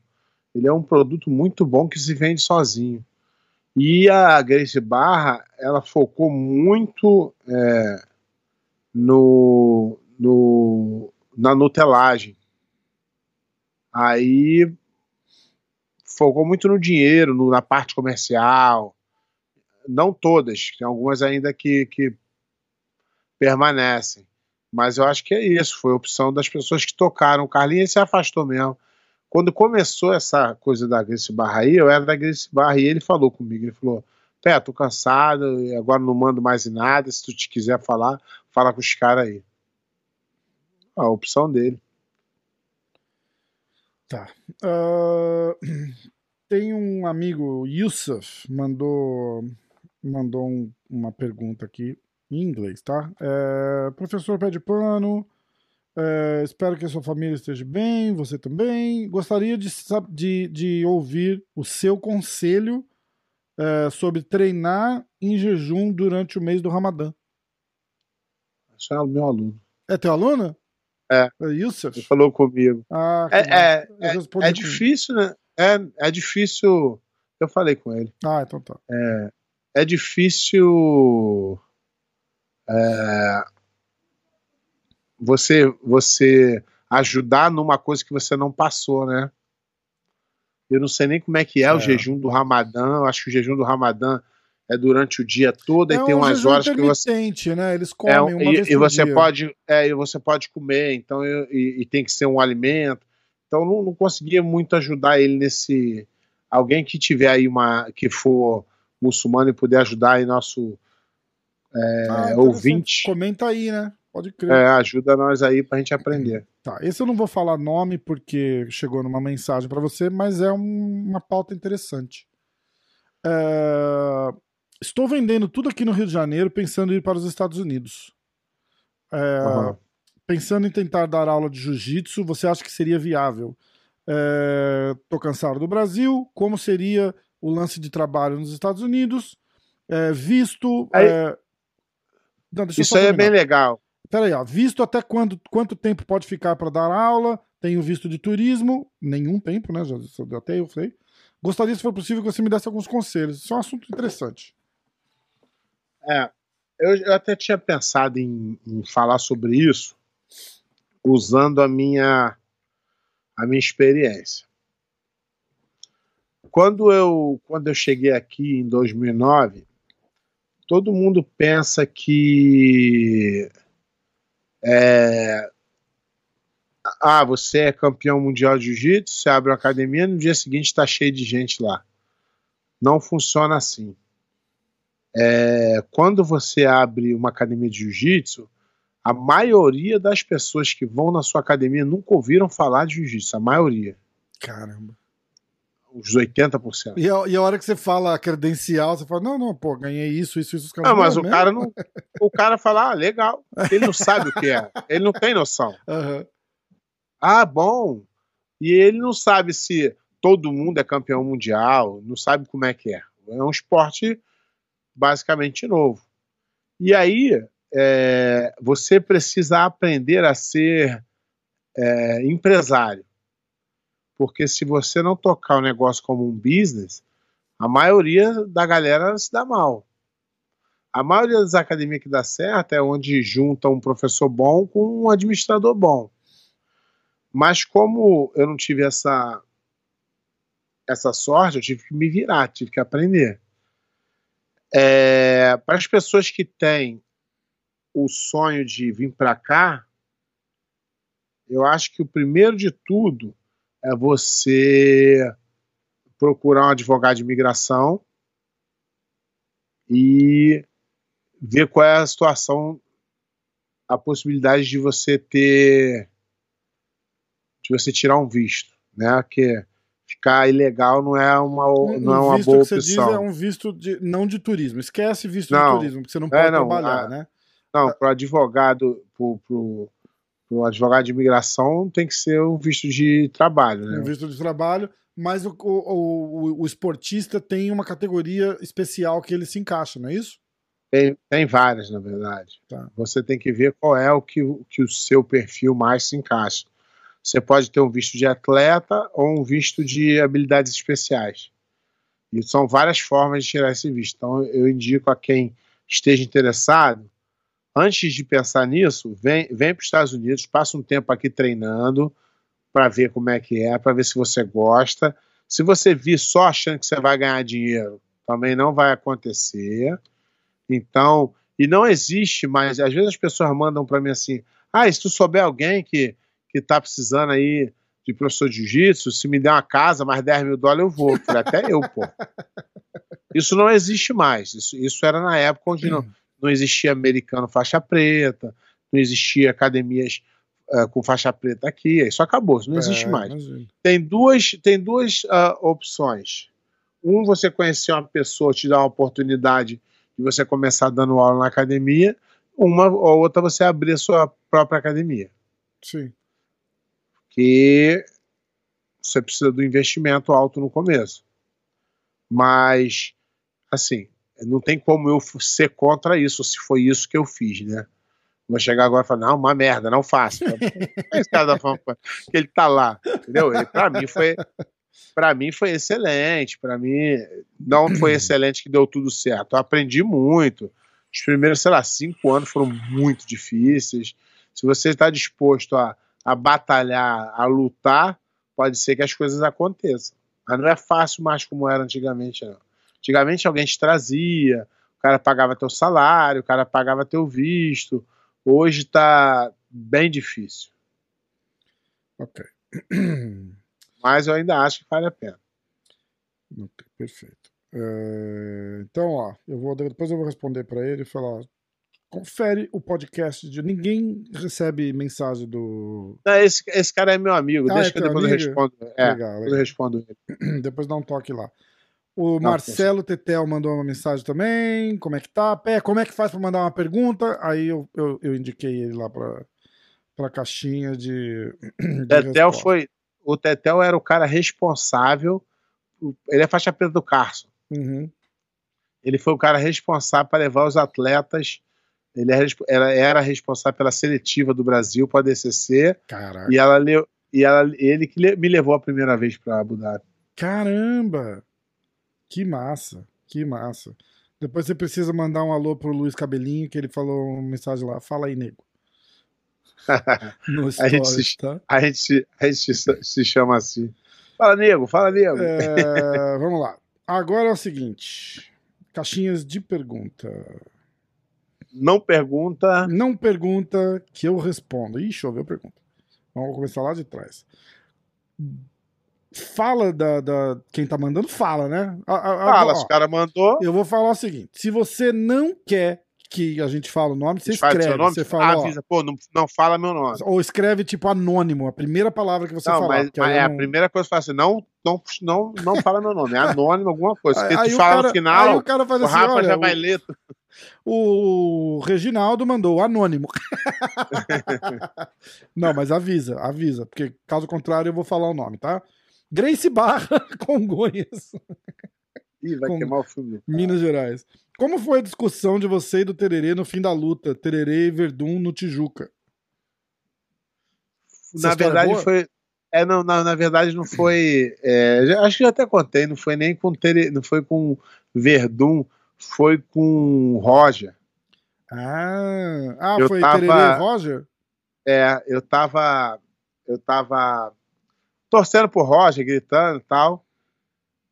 ele é um produto muito bom que se vende sozinho. E a Grace Barra, ela focou muito é, no, no, na nutelagem. Aí focou muito no dinheiro, no- na parte comercial. Não todas, tem algumas ainda que, que permanecem. Mas eu acho que é isso, foi a opção das pessoas que tocaram. O Carlinhos se afastou mesmo. Quando começou essa coisa da Grace Barra aí, eu era da Grace Barra e ele falou comigo, ele falou, Pé, tô cansado, e agora não mando mais em nada, se tu te quiser falar, fala com os caras aí. A opção dele. Tá. Uh, tem um amigo, Yusuf, mandou, mandou um, uma pergunta aqui em inglês, tá? É, professor pé de pano, é, espero que a sua família esteja bem, você também. Gostaria de, de, de ouvir o seu conselho é, sobre treinar em jejum durante o mês do Ramadã. Esse é o meu aluno. É teu aluno? É. é Yusuf? Ele falou comigo. Ah, é, é, é, é difícil, né? É, é difícil. Eu falei com ele. Ah, então tá. É, é difícil. É, você, você ajudar numa coisa que você não passou, né? Eu não sei nem como é que é, é. o jejum do Ramadã. Eu acho que o jejum do Ramadã é durante o dia todo é e tem um umas horas que você né? Eles comem é, uma e, e você dia. pode é, e você pode comer então e, e, tem que ser um alimento então não, não conseguia muito ajudar ele nesse alguém que tiver aí uma que for muçulmano e puder ajudar aí nosso é, ah, ouvinte comenta aí né pode crer é, ajuda nós aí pra gente aprender tá esse eu não vou falar nome porque chegou numa mensagem para você mas é um, uma pauta interessante é, Estou vendendo tudo aqui no Rio de Janeiro, pensando em ir para os Estados Unidos. É, uhum. Pensando em tentar dar aula de jiu-jitsu, você acha que seria viável? Estou é, cansado do Brasil. Como seria o lance de trabalho nos Estados Unidos? É, visto. Aí, é, não, isso aí é bem legal. Peraí, ó, visto até quando, quanto tempo pode ficar para dar aula? Tenho visto de turismo, nenhum tempo, né? Já, até eu falei. Gostaria, se for possível, que você me desse alguns conselhos. Isso é um assunto interessante. É, eu, eu até tinha pensado em, em, falar sobre isso usando a minha a minha experiência. Quando eu quando eu cheguei aqui em 2009, todo mundo pensa que é, ah, você é campeão mundial de jiu-jitsu, você abre uma academia, no dia seguinte está cheio de gente lá. Não funciona assim. É, quando você abre uma academia de jiu-jitsu, a maioria das pessoas que vão na sua academia nunca ouviram falar de jiu-jitsu, a maioria. Caramba. Os 80%. E a, e a hora que você fala a credencial, você fala, não, não, pô, ganhei isso, isso, isso. Não, mas o mesmo? cara não. O cara fala, ah, legal. Ele não sabe o que é. Ele não tem noção. Uhum. Ah, bom. E ele não sabe se todo mundo é campeão mundial, não sabe como é que é. É um esporte basicamente novo. E aí é, você precisa aprender a ser é, empresário. Porque se você não tocar o negócio como um business, a maioria da galera se dá mal. A maioria das academias que dá certo é onde junta um professor bom com um administrador bom. Mas como eu não tive essa essa sorte, eu tive que me virar, tive que aprender. É, para as pessoas que têm o sonho de vir para cá, eu acho que o primeiro de tudo é você procurar um advogado de imigração e ver qual é a situação, a possibilidade de você ter, de você tirar um visto, né? Que ficar ilegal não é uma, um, não é uma boa que opção. Você diz é um visto de, não de turismo. Esquece visto não, de turismo, porque você não é, pode é, não, trabalhar, a, né? Não, para advogado, para o advogado de imigração tem que ser um visto de trabalho, né? Um visto de trabalho, mas o, o, o, o esportista tem uma categoria especial que ele se encaixa, não é isso? Tem, tem várias, na verdade. Tá. Você tem que ver qual é o que, que o seu perfil mais se encaixa. Você pode ter um visto de atleta ou um visto de habilidades especiais. E são várias formas de tirar esse visto. Então, eu indico a quem esteja interessado, antes de pensar nisso, vem, vem para os Estados Unidos, passa um tempo aqui treinando para ver como é que é, para ver se você gosta. Se você vir só achando que você vai ganhar dinheiro, também não vai acontecer. Então, e não existe mais. Às vezes as pessoas mandam para mim assim: ah, se tu souber alguém que que tá precisando aí de professor de jiu-jitsu, se me der uma casa, mais 10 mil dólares, eu vou. Falei, até eu, pô. Isso não existe mais. Isso, isso era na época onde não, não existia americano faixa preta, não existia academias é, com faixa preta aqui, isso acabou, isso não existe É, mais. imagino. Tem duas, tem duas ah, opções. Um, você conhecer uma pessoa, te dar uma oportunidade de você começar dando aula na academia. Uma ou outra, você abrir a sua própria academia. Sim. Que você precisa do investimento alto no começo. Mas, assim, não tem como eu ser contra isso, se foi isso que eu fiz, né? Vou chegar agora e falar, não, uma merda, não faço. Esse cara da fama, que ele tá lá, entendeu? Ele, pra mim foi, para mim foi excelente, para mim não foi excelente que deu tudo certo. Eu aprendi muito. Os primeiros, sei lá, cinco anos foram muito difíceis. Se você está disposto a, a batalhar, a lutar, pode ser que as coisas aconteçam. Mas não é fácil mais como era antigamente, não. Antigamente alguém te trazia, o cara pagava teu salário, o cara pagava teu visto. Hoje está bem difícil. Ok. Mas eu ainda acho que vale a pena. Ok, perfeito. É, então, ó, eu vou, depois eu vou responder para ele e falar. Confere o podcast de. Ninguém recebe mensagem do. Não, esse, esse cara é meu amigo, Ah, deixa é que depois eu amigo? respondo. É, legal, depois eu legal. respondo ele. Depois dá um toque lá. O Marcelo Tetel mandou uma mensagem também. Como é que tá? Pé, como é que faz para mandar uma pergunta? Aí eu, eu, eu indiquei ele lá para para caixinha de. de Tetel resposta. foi. O Tetel era o cara responsável. Ele é faixa preta do Carson. Uhum. Ele foi o cara responsável para levar os atletas. Ele era, resp- era, era responsável pela seletiva do Brasil para a DCC. Caraca. E, ela, e ela, ele que me levou a primeira vez para Abu Dhabi. Caramba! Que massa, que massa. Depois você precisa mandar um alô pro Luiz Cabelinho, que ele falou uma mensagem lá. Fala aí, nego. No A gente se- tá? A gente, se- a gente se, se chama assim. Fala, nego, fala, nego. É, vamos lá. Agora é o seguinte. Caixinhas de pergunta. Não pergunta. Não pergunta que eu respondo. Ih, choveu pergunta. Vamos começar lá de trás. Fala da, da- Quem tá mandando, fala, né? A- a- a- Fala, ó, se o cara mandou. Eu vou falar o seguinte: se você não quer que a gente fale o nome, você fala escreve. seu nome, Você fala, ó, avisa, pô, não, não fala meu nome. ou escreve tipo anônimo, a primeira palavra que você não, falar. mas, mas é a não- primeira coisa que eu faço assim, não, não, não, não fala meu nome, é anônimo, alguma coisa. Aí, tu o fala cara, no final, aí o cara faz o assim: Rafa olha, já vai ler. O Reginaldo mandou anônimo. Não, mas avisa, avisa, porque caso contrário eu vou falar o nome, tá? Grace Barra, Congonhas, Ih, vai queimar o filme. Minas Gerais. Como foi a discussão de você e do Tererê no fim da luta? Tererê e Verdun no Tijuca. Essa Na é verdade, boa? foi. É, não, na, na verdade, não foi. é, já- acho que eu até contei, não foi nem com Tere, não foi com Verdun, foi com Roger. Ah, ah Eu foi tava- Tererê e Roger? É, eu tava. Eu tava torcendo pro Roger, gritando e tal.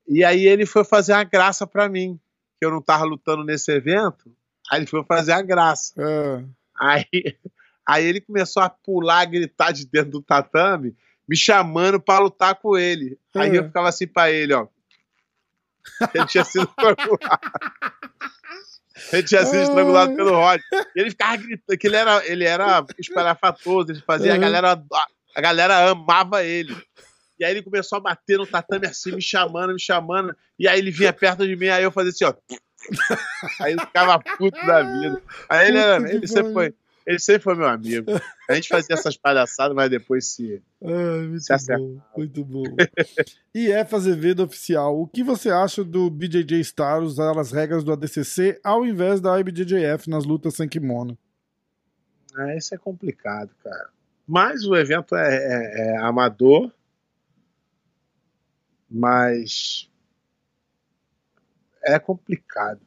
E aí ele foi fazer uma graça pra mim, que eu não tava lutando nesse evento. Aí ele foi fazer a graça. Ah, Aí, aí ele começou a pular, gritar de dentro do tatame, me chamando pra lutar com ele. Aí Ah. eu ficava assim pra ele, ó. Ele tinha sido estrangulado. Ele tinha sido estrangulado pelo Roger. E ele ficava gritando, que ele era, ele era espalhafatoso, ele fazia, a galera, a galera amava ele. E aí ele começou a bater no tatame assim, me chamando, me chamando. E aí ele vinha perto de mim, aí eu fazia assim, ó. Aí ele ficava puto da vida. Aí ele, era, ele sempre foi. Ele sempre foi meu amigo. A gente fazia essas palhaçadas, mas depois se. ai, muito Se bom, muito bom. e F Azevedo Oficial, o que você acha do BJJ Star usar as regras do ADCC ao invés da IBJJF nas lutas sem kimono? Ah, isso é complicado, cara. Mas o evento é, é- é amador. Mas. É complicado.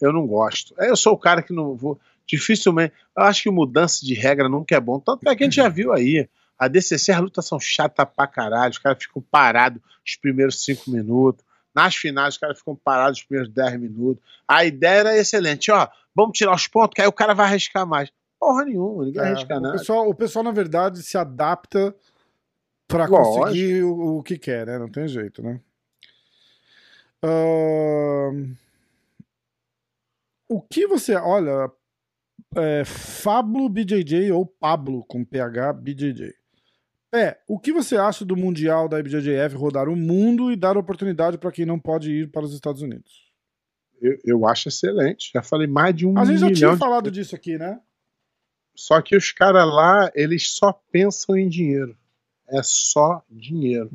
Eu não gosto. Eu sou o cara que não vou. Dificilmente. Eu acho que mudança de regra nunca é bom. Tanto é que a gente já viu aí. A DCC, as lutas são chatas pra caralho. Os caras ficam parados os primeiros cinco minutos. Nas finais, os caras ficam parados os primeiros 10 minutos. A ideia era excelente. Ó, vamos tirar os pontos, que aí o cara vai arriscar mais. Porra nenhuma, ninguém É, arrisca o, nada. pessoal, o pessoal, na verdade, se adapta Lógico. conseguir o, o que quer, né? Não tem jeito, né? Ahn, O que você. Olha, é, Fablo BJJ ou Pablo com PH BJJ. É, o que você acha do Mundial da IBJJF rodar o mundo e dar oportunidade para quem não pode ir para os Estados Unidos? Eu, eu acho excelente. Já falei mais de um A gente já tinha de- falado disso aqui, né? Só que os caras lá, eles só pensam em dinheiro. É só dinheiro.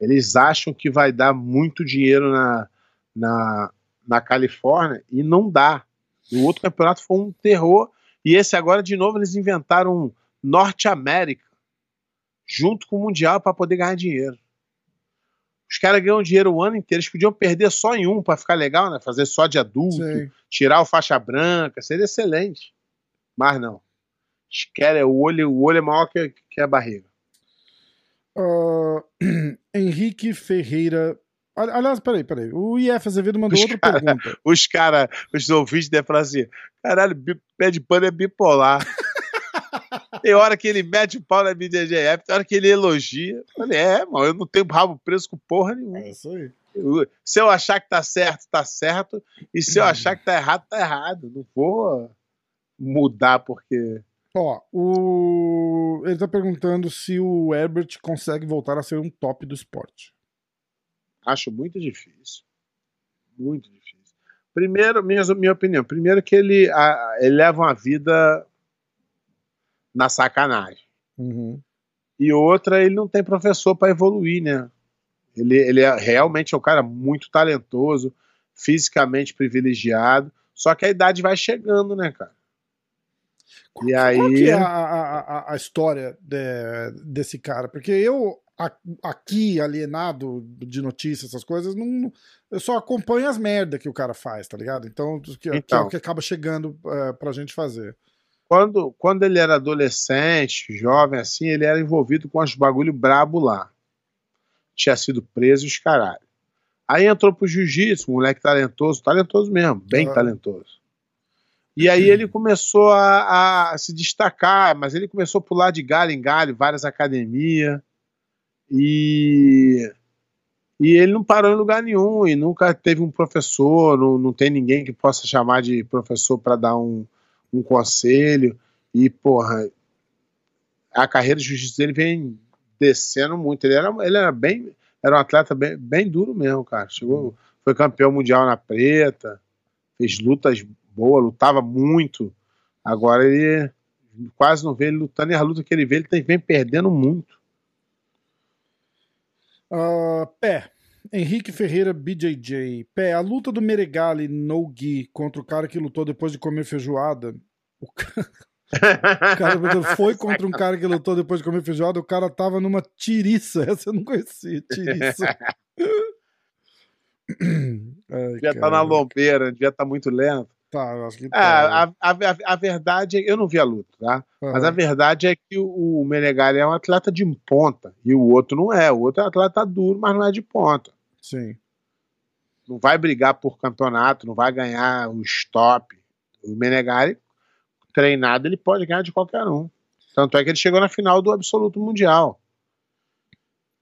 Eles acham que vai dar muito dinheiro na, na, na Califórnia e não dá. O outro campeonato foi um terror. E esse agora, de novo, eles inventaram um Norte América junto com o Mundial para poder ganhar dinheiro. Os caras ganham dinheiro o ano inteiro. Eles podiam perder só em um para ficar legal, né? Fazer só de adulto Sei. tirar o faixa branca, seria excelente. Mas não. Eles querem, o olho, o olho é maior que, que a barriga. Ah, Henrique Ferreira. Ali- Aliás, peraí, peraí. O IF Azevedo mandou Os outra cara- pergunta. Os caras, os ouvintes devem falar assim: caralho, pé de pano é bipolar. tem hora que ele mete o pau na BDGF, tem hora que ele elogia. Eu falei, é, mano, eu não tenho rabo preso com porra nenhuma. É isso aí. Eu- se eu achar que tá certo, tá certo. E se eu achar que tá errado, tá errado. Não vou mudar porque. Ó, o... ele tá perguntando se o Herbert consegue voltar a ser um top do esporte. Acho muito difícil. Muito difícil. Primeiro, minha, minha opinião, primeiro que ele, a- ele leva uma vida na sacanagem. Uhum. E outra, ele não tem professor para evoluir, né? Ele, ele é realmente é um cara muito talentoso, fisicamente privilegiado, só que a idade vai chegando, né, cara? E aí. Qual que é a, a, a- história de- desse cara? Porque eu, aqui, alienado de notícias, essas coisas, não, eu só acompanho as merdas que o cara faz, tá ligado? Então, que, que é Então. o que acaba chegando é, pra gente fazer. quando, quando ele era adolescente, jovem assim, ele era envolvido com uns bagulho brabo lá. Tinha sido preso e os caralho. Aí entrou pro jiu-jitsu, moleque talentoso, talentoso mesmo, bem Ah. talentoso. E aí ele começou a, a se destacar, mas ele começou a pular de galho em galho, várias academias. E, e ele não parou em lugar nenhum, e nunca teve um professor, não, não tem ninguém que possa chamar de professor para dar um, um conselho. E, porra, a carreira de jiu-jitsu dele vem descendo muito. Ele era, ele era bem. Era um atleta bem, bem duro mesmo, cara. Chegou, foi campeão mundial na preta, fez lutas boas, lutava muito. Agora ele quase não vê ele lutando, e a luta que ele vê, ele tem- vem perdendo muito. Ah, pé. Henrique Ferreira BJJ. Pé, a luta do Meregali no Gi contra o cara que lutou depois de comer feijoada. O ca- o cara foi contra um cara que lutou depois de comer feijoada, o cara tava numa tiriça. Essa eu não conhecia, tiriça. Ai, Devia estar cara. na lombeira, devia estar muito lento. Tá, eu acho que É, tá. a, a, a, a verdade é, eu não vi a luta, tá? Mas a verdade é que o, o Menegali é um atleta de ponta e o outro não é. O outro é um atleta duro, mas não é de ponta. Sim. Não vai brigar por campeonato, não vai ganhar o stop. O Menegali, treinado, ele pode ganhar de qualquer um. Tanto é que ele chegou na final do Absoluto Mundial.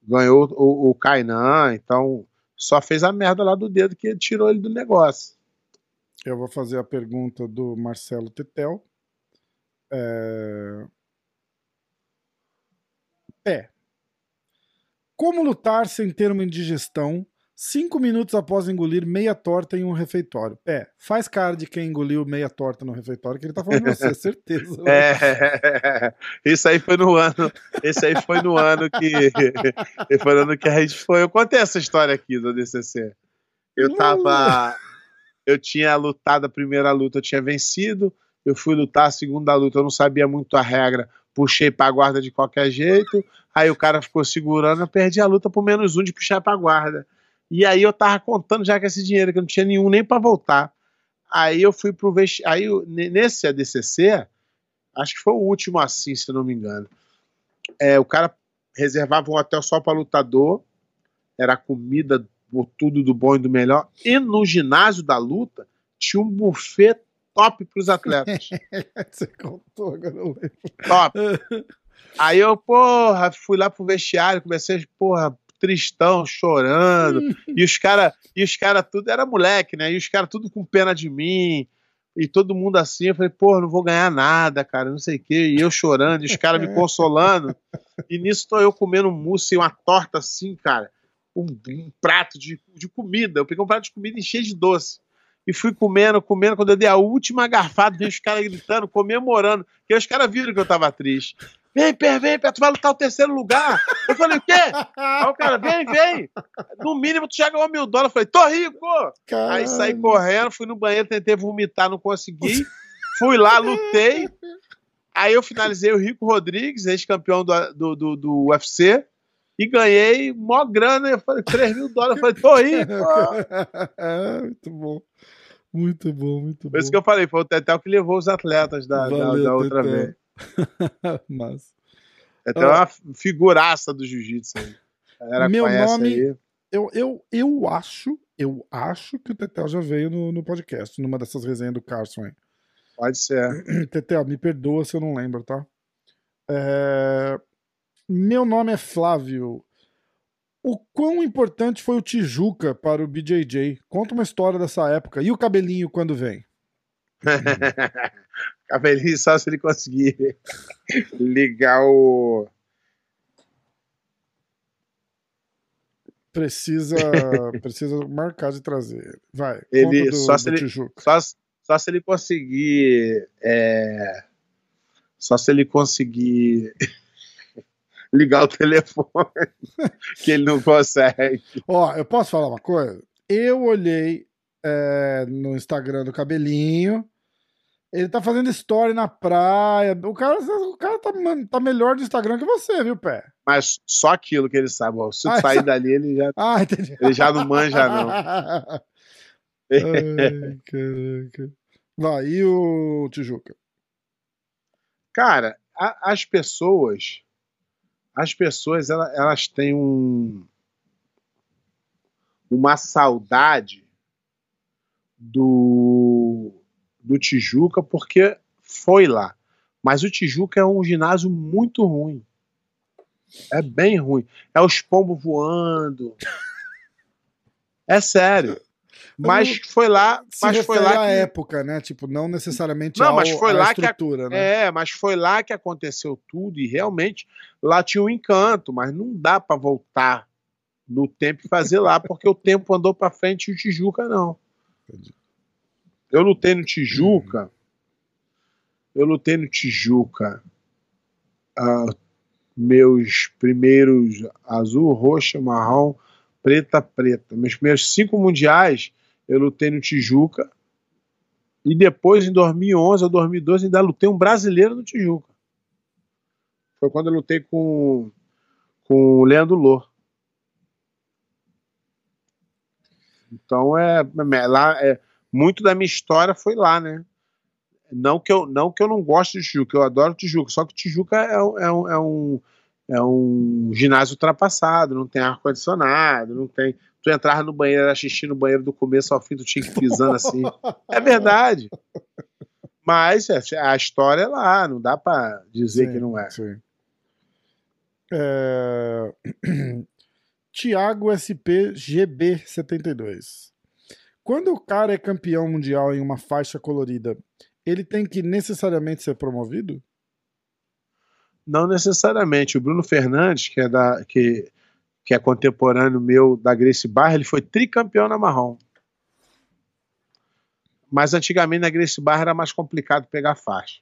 Ganhou o, o Kainan, então só fez a merda lá do dedo que tirou ele do negócio. Eu vou fazer a pergunta do Marcelo Tetel. É... é. Como lutar sem ter uma indigestão cinco minutos após engolir meia torta em um refeitório? É, faz cara de quem engoliu meia torta no refeitório, que ele tá falando de você, certeza. É, isso aí foi no ano. Esse aí foi no ano que. Foi no ano que a gente foi. Eu contei essa história aqui do DCC. Eu tava. Eu tinha lutado a primeira luta, eu tinha vencido. Eu fui lutar a segunda luta, eu não sabia muito a regra. Puxei pra guarda de qualquer jeito. Aí o cara ficou segurando, eu perdi a luta por menos um de puxar pra guarda. E aí eu tava contando já com esse dinheiro, que eu não tinha nenhum nem pra voltar. Aí eu fui pro vesti... Aí nesse ADCC, acho que foi o último assim, se não me engano. É, o cara reservava um hotel só para lutador, era comida, tudo do bom e do melhor. E no ginásio da luta tinha um buffet top para os atletas. Você contou, agora eu lembro. top. Aí eu, porra, fui lá pro vestiário, comecei, porra, tristão, chorando. e os caras, e os cara tudo era moleque, né? E os caras tudo com pena de mim. E todo mundo assim, eu falei, pô, não vou ganhar nada, cara, não sei o quê. E eu chorando, e os caras me consolando. E nisso tô eu comendo mousse e uma torta assim, cara. Um, um prato de, de comida. Eu peguei um prato de comida enchei de doce e fui comendo, comendo. Quando eu dei a última garfada, veio os caras gritando, comemorando. E os caras viram que eu tava triste. Vem, Pé, vem, Pé, tu vai lutar o terceiro lugar. Eu falei, o quê? Aí o cara, vem, vem. No mínimo, tu já ganhou mil dólares. Eu falei, tô rico. Caralho. Aí saí correndo, fui no banheiro, tentei vomitar, não consegui. Fui lá, lutei. Aí eu finalizei o Rico Rodrigues, ex-campeão do, do, do, do UFC e ganhei mó grana. Eu falei, 3 mil dólares. Eu falei, tô rico. É, muito bom. Muito bom, muito Por bom. isso que eu falei, foi o Tetel que levou os atletas da, da- Valeu, da outra Tetel. vez. Mas, Tetel Ah. é uma figuraça do jiu-jitsu aí. Galera Meu nome- aí. eu, eu, eu acho, eu acho que o Tetel já veio no, no podcast, numa dessas resenhas do Carson aí. Pode ser. Tetel, me perdoa se eu não lembro, tá? É, Meu nome é Flávio. O quão importante foi o Tijuca para o BJJ? Conta uma história dessa época. E o cabelinho quando vem? Cabelinho só se ele conseguir ligar o. Precisa, precisa marcar de trazer. Vai. Ele- do, só se ele- Tijuca. Só, só se ele conseguir. é, Só se ele conseguir ligar o telefone. que ele não consegue. Ó, eu posso falar uma coisa? Eu olhei é, no Instagram do cabelinho. Ele tá fazendo story na praia. O cara, o cara tá, man- tá melhor no Instagram que você, viu, pé? Mas só aquilo que ele sabe. ó. Se Ah, sair dali, ele já, Ah, entendi. ele já não manja, não. Ai, caraca. Vai, e o Tijuca? Cara, a- as pessoas. As pessoas, ela- elas têm um. Uma saudade do. Do Tijuca, porque foi lá. Mas o Tijuca é um ginásio muito ruim. É bem ruim. É os pombos voando. É sério. Mas foi lá. Mas foi lá que, época, né? Tipo, não necessariamente Não, ao, mas foi lá que a- estrutura, né? É, mas foi lá que aconteceu tudo e realmente lá tinha um encanto, mas não dá pra voltar no tempo e fazer lá, porque o tempo andou pra frente e o Tijuca não. Eu lutei no Tijuca. Eu lutei no Tijuca. ah, meus primeiros azul, roxa, marrom, preta, preta. Meus primeiros cinco mundiais eu lutei no Tijuca. E depois, em 2011 ou 2012, ainda lutei um brasileiro no Tijuca. Foi quando eu lutei com, com o Leandro Lô. Então, é, é lá, é, muito da minha história foi lá, né? Não que eu não, que eu não gosto de Tijuca, eu adoro Tijuca, só que Tijuca é, um- é, um, é, um, é um ginásio ultrapassado, não tem ar-condicionado, não tem. Tu entrava no banheiro, era xixi no banheiro do começo ao fim, tu tinha que pisando assim. É verdade. Mas é, a história é lá, não dá pra dizer Sim, que não é. Sim. É... Tiago SP GB72. Quando o cara é campeão mundial em uma faixa colorida, ele tem que necessariamente ser promovido? Não necessariamente. O Bruno Fernandes, que é, da, que, que é contemporâneo meu da Grace Barra, ele foi tricampeão na marrom. Mas antigamente na Grace Barra era mais complicado pegar faixa.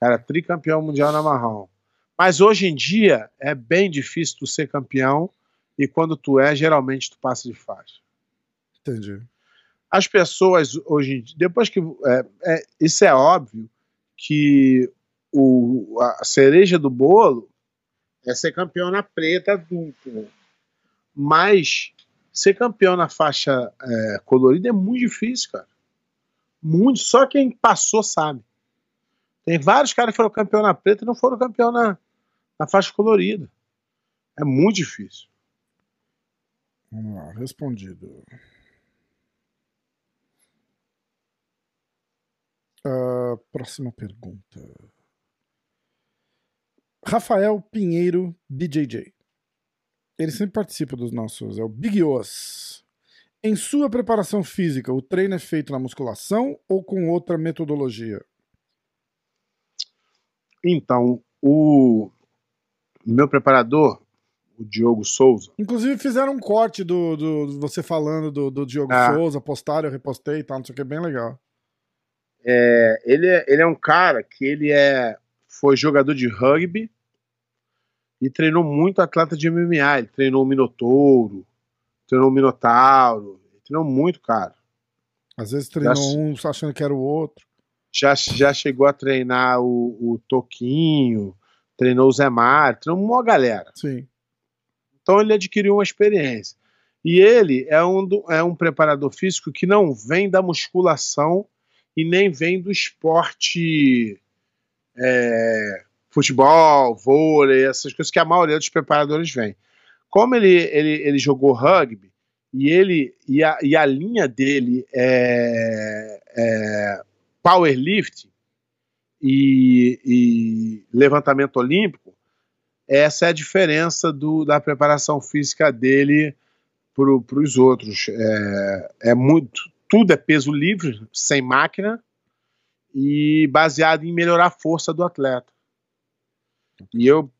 Cara, tricampeão mundial na marrom. Mas hoje em dia é bem difícil tu ser campeão e quando tu é, geralmente tu passa de faixa. Entendi. as pessoas hoje em dia, depois que é, é, isso é óbvio que o, a cereja do bolo é ser campeão na preta mas ser campeão na faixa é, colorida é muito difícil, cara. Muito, só quem passou sabe. Tem vários caras que foram campeão na preta e não foram campeão na, na faixa colorida. É muito difícil. Vamos lá, respondido. Ah, próxima pergunta. Rafael Pinheiro, BJJ. Ele sempre participa dos nossos. É o Big Os. Em sua preparação física, o treino é feito na musculação ou com outra metodologia? Então, o meu preparador, o Diogo Souza. Inclusive fizeram um corte do, do você falando do, do Diogo ah. Souza, postaram, eu repostei e tal, não sei o que, bem legal. É, ele, é, ele é um cara que ele é, foi jogador de rugby e treinou muito atleta de MMA. Ele treinou o Minotouro, treinou o Minotauro, treinou muito, cara. Às vezes treinou já, um achando que era o outro. Já, já chegou a treinar o, o Toquinho, treinou o Zé Mário, treinou uma galera. Sim. Então ele adquiriu uma experiência. E ele é um, do, é um preparador físico que não vem da musculação e nem vem do esporte é, futebol, vôlei, essas coisas que a maioria dos preparadores vem. Como ele, ele, ele jogou rugby e ele e a, e a linha dele é, é powerlifting e, e levantamento olímpico, essa é a diferença do, da preparação física dele para os outros. É, é muito, tudo é peso livre, sem máquina e baseado em melhorar a força do atleta. E eu,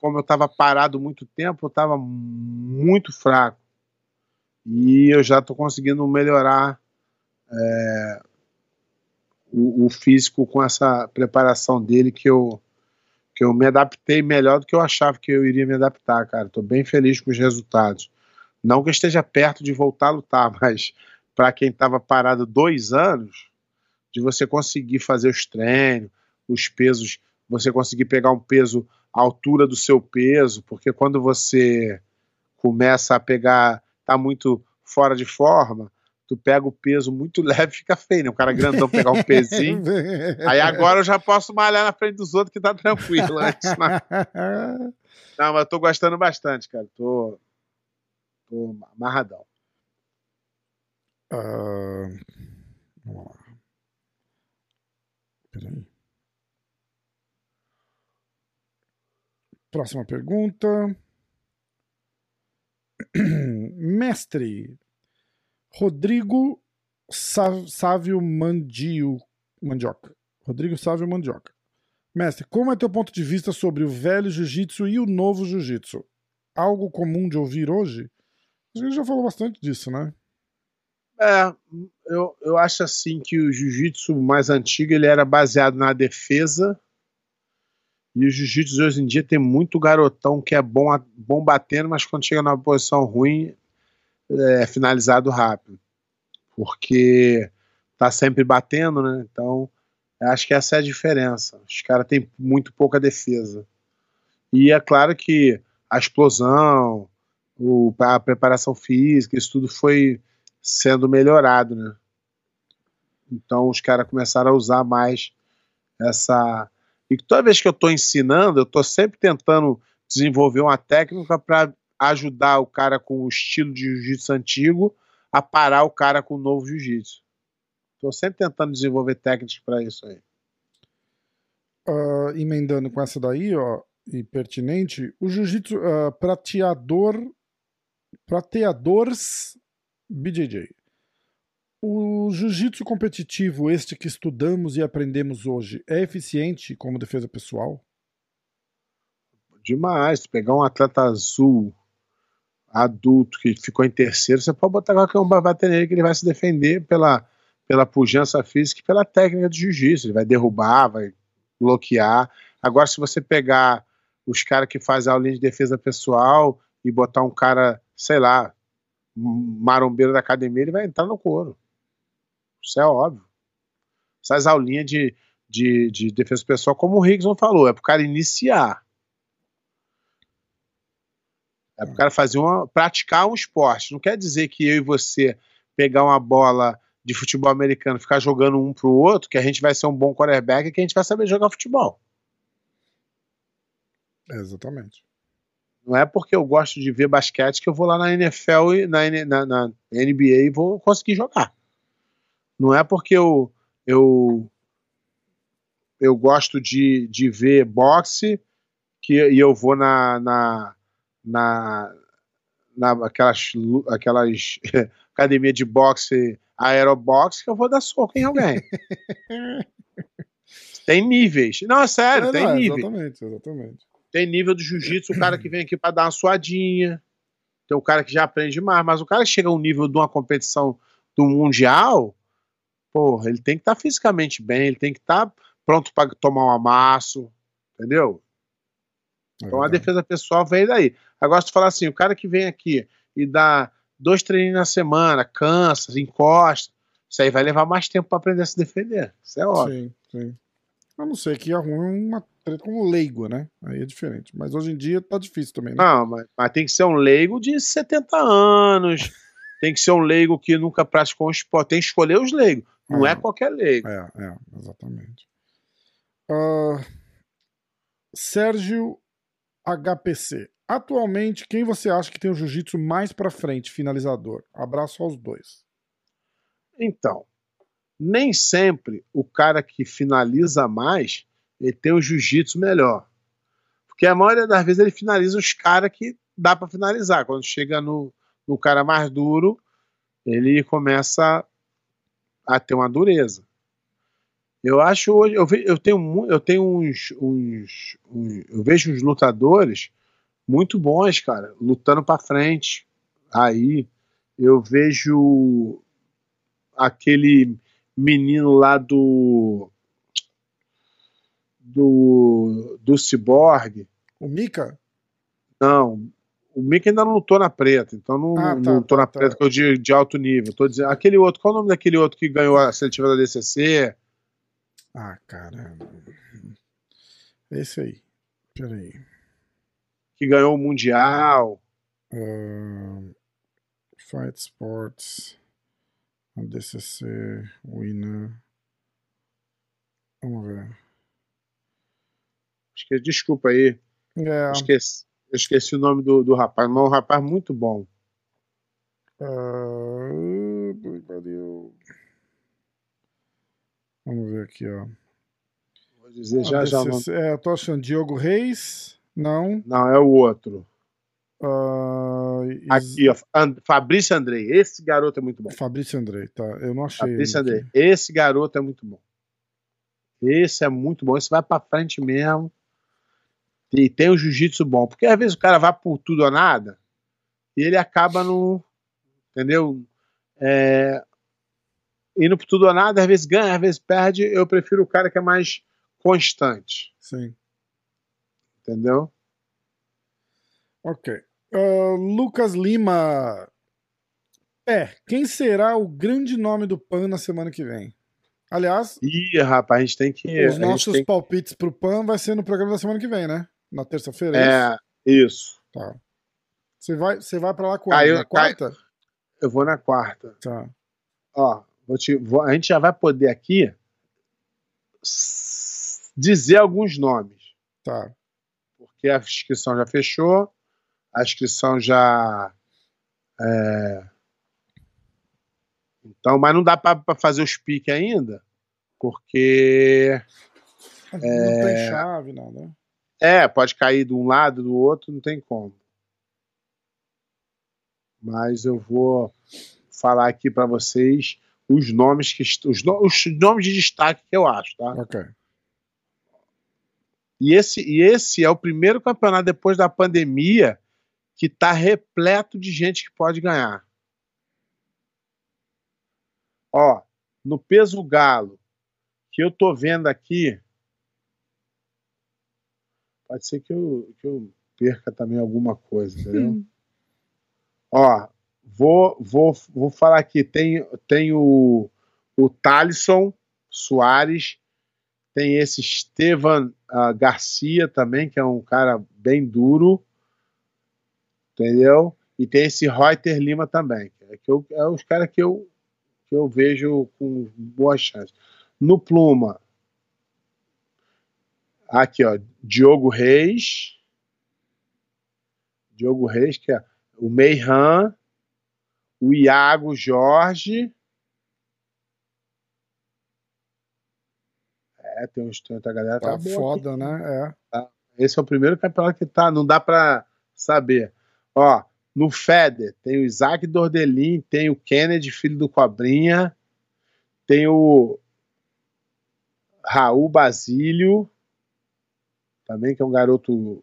como eu estava parado muito tempo, eu estava muito fraco. E eu já estou conseguindo melhorar é, o, o, físico com essa preparação dele que eu que eu me adaptei melhor do que eu achava que eu iria me adaptar, cara. Estou bem feliz com os resultados. Não que eu esteja perto de voltar a lutar, mas para quem estava parado dois anos, de você conseguir fazer os treinos, os pesos, você conseguir pegar um peso à altura do seu peso, porque quando você começa a pegar, tá muito fora de forma, tu pega o peso muito leve fica feio, né? O cara grandão pegar um pezinho. aí agora eu já posso malhar na frente dos outros que tá tranquilo. Antes, né? Não, mas eu tô gostando bastante, cara. Tô, tô amarradão. Uh, vamos lá. Peraí. Próxima pergunta. Mestre, Rodrigo Sávio Mandio, Mandioca. Rodrigo Sávio Mandioca. Mestre, como é teu ponto de vista sobre o velho jiu-jitsu e o novo jiu-jitsu? Algo comum de ouvir hoje? A gente já falou bastante disso, né? É, eu, eu acho assim que o jiu-jitsu mais antigo ele era baseado na defesa e o jiu-jitsu hoje em dia tem muito garotão que é bom, bom batendo, mas quando chega numa posição ruim é, finalizado rápido, porque tá sempre batendo, né? Então, acho que essa é a diferença. Os caras têm muito pouca defesa. E é claro que a explosão, o, a preparação física, isso tudo foi sendo melhorado, né? Então os caras começaram a usar mais essa. E toda vez que eu estou ensinando, eu estou sempre tentando desenvolver uma técnica para ajudar o cara com o estilo de jiu-jitsu antigo a parar o cara com o novo jiu-jitsu. Estou sempre tentando desenvolver técnicas para isso aí. Uh, emendando com essa daí, ó, e pertinente, o jiu-jitsu uh, prateador, prateadores BJJ. O jiu-jitsu competitivo, este que estudamos e aprendemos hoje, é eficiente como defesa pessoal? Demais. Pegar um atleta azul adulto que ficou em terceiro, você pode botar qualquer um bater nele que ele vai se defender pela, pela pujança física e pela técnica de jiu-jitsu. Ele vai derrubar, vai bloquear. Agora, se você pegar os caras que fazem aulinha de defesa pessoal e botar um cara, sei lá, marombeiro da academia, ele vai entrar no couro. Isso é óbvio. Essas aulinhas de, de, de defesa pessoal, como o Rickson falou, é pro cara iniciar. É pro cara fazer uma, praticar um esporte. Não quer dizer que eu e você pegar uma bola de futebol americano, ficar jogando um pro outro, que a gente vai ser um bom quarterback e que a gente vai saber jogar futebol. exatamente. Não é porque eu gosto de ver basquete que eu vou lá na NFL e na, na, na NBA e vou conseguir jogar. Não é porque eu, eu, eu gosto de, de ver boxe que, e eu vou na, na, na, na, aquelas, aquelas academia de boxe, aerobox, que eu vou dar soco em alguém. tem níveis. Não, é sério, É, tem não, níveis. Exatamente, exatamente. Tem nível do jiu-jitsu, o cara que vem aqui pra dar uma suadinha. Tem o cara que já aprende mais, mas o cara que chega a um nível de uma competição do mundial, porra, ele tem que estar fisicamente bem, ele tem que estar pronto para tomar um amasso, entendeu? É Então a defesa pessoal veio daí. Agora, se tu falar assim, o cara que vem aqui e dá dois treinos na semana, cansa, encosta, isso aí vai levar mais tempo para aprender a se defender. Isso é óbvio. Sim, sim. A não ser que arrume uma treta como leigo, né? Aí é diferente. Mas hoje em dia tá difícil também, né? Não, mas, mas tem que ser um leigo de 70 anos. tem que ser um leigo que nunca praticou um esporte. Tem que escolher os leigos. Não Ah. é qualquer leigo. É, é, exatamente. Ah, Sérgio HPC. Atualmente, quem você acha que tem o jiu-jitsu mais pra frente, finalizador? Abraço aos dois. Então, nem sempre o cara que finaliza mais, ele tem o jiu-jitsu melhor. Porque a maioria das vezes ele finaliza os caras que dá para finalizar. Quando chega no, no cara mais duro, ele começa a ter uma dureza. Eu acho hoje, eu, ve- eu tenho, eu tenho uns, uns, uns- eu vejo uns lutadores muito bons, cara, lutando para frente. Aí eu vejo aquele menino lá do do do Cyborg. O Mika? Não, o Mickey ainda não lutou na preta, então não, Ah, não tá, lutou tá, na tá. preta que eu de, de alto nível. Tô dizendo, aquele outro, qual é o nome daquele outro que ganhou a seletiva da DCC? Ah, caramba. Esse aí. Peraí. Que ganhou o mundial? Fight Sports. ADCC. Winner. Vamos ver. Desculpa aí, É, esqueci, eu esqueci o nome do, do rapaz, mas é um rapaz muito bom. Ah, pariu. Vamos ver aqui, ó. Vou dizer já já o nome. ADCC, é, eu tô achando Diogo Reis. Não. Não, é o outro. Ah, Is- Aqui, ó, And- Fabrício Andrei. Esse garoto é muito bom. Fabrício Andrei, tá. Eu não achei. Fabrício Andrei. aqui. Esse garoto é muito bom. Esse é muito bom. Esse vai pra frente mesmo. E tem o jiu-jitsu bom. Porque às vezes o cara vai por tudo ou nada e ele acaba no. Entendeu? É, indo por tudo ou nada, às vezes ganha, às vezes perde. Eu prefiro o cara que é mais constante. Sim. Entendeu? Ok. Ah, Lucas Lima. É, quem será o grande nome do PAN na semana que vem? Aliás, Ih, rapaz, a gente tem que. os nossos palpites pro PAN vai ser no programa da semana que vem, né? Na terça-feira. É, isso? isso. Tá. Você vai, você vai pra lá quando? Caiu- na quarta? Eu vou na quarta. Tá. Ó, vou te, vou- a gente já vai poder aqui dizer alguns nomes, Tá. porque a inscrição já fechou, a inscrição já. é, então, mas não dá para fazer os piques ainda, porque Não tem chave, nada. né? É, pode cair de um lado, do outro, não tem como. Mas eu vou falar aqui para vocês os nomes que os, no- os nomes de destaque que eu acho, tá? Ok. E esse, e esse é o primeiro campeonato depois da pandemia que está repleto de gente que pode ganhar. Ó, no peso galo, que eu tô vendo aqui, pode ser que eu, que eu perca também alguma coisa, entendeu? Ó, vou, vou, vou falar aqui, tem, tem o, o Thalisson Soares, tem esse Estevan ah, Garcia também, que é um cara bem duro, entendeu? E tem esse Reuter Lima também, que é, que eu, é os caras que eu, que eu vejo com boas chances. No Pluma, aqui ó, Diogo Reis, Diogo Reis, que é o Meihan, o Iago Jorge, É, tem, uns, outra galera Tá tá foda, aqui. né? É. Esse é o primeiro campeonato que tá, não dá pra saber. Ó, No Feder tem o Isaac Dordelin, tem o Kennedy, filho do Cobrinha, tem o Raul Basílio, também que é um garoto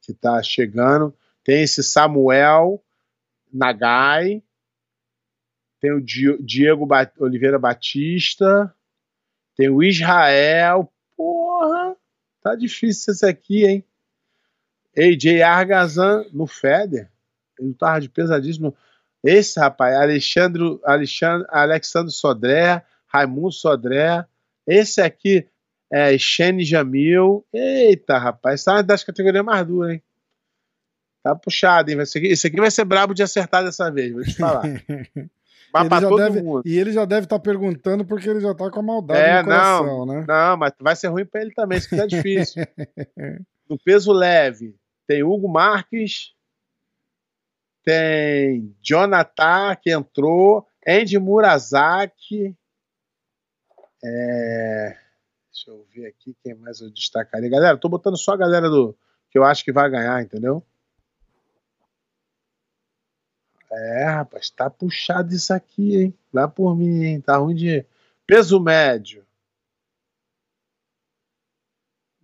que está chegando. Tem esse Samuel Nagai, tem o Diego Oliveira Batista, tem o Israel. Porra, tá difícil esse aqui, hein? AJ Argazan no Feder. Ele tava de pesadíssimo. Esse rapaz, Alexandre, Alexandre, Alexandre Sodré, Raimundo Sodré. Esse aqui é Shane Jamil. Eita, rapaz, uma das categorias mais duras, hein? Tá puxado, hein? Esse aqui, vai ser brabo de acertar dessa vez, vou te falar. Mas pra todo deve, mundo. E ele já deve estar tá perguntando porque ele já tá com a maldade é, no coração, não, né? Não, mas vai ser ruim pra ele também, isso que tá difícil. no peso leve, tem Hugo Marques, tem Jonathan, que entrou, Andy Murazaki, é... deixa eu ver aqui quem mais eu destacaria. Galera, tô botando só a galera do que eu acho que vai ganhar, entendeu? É, rapaz, tá puxado isso aqui, hein? Vai por mim, hein? Tá ruim de. Peso médio.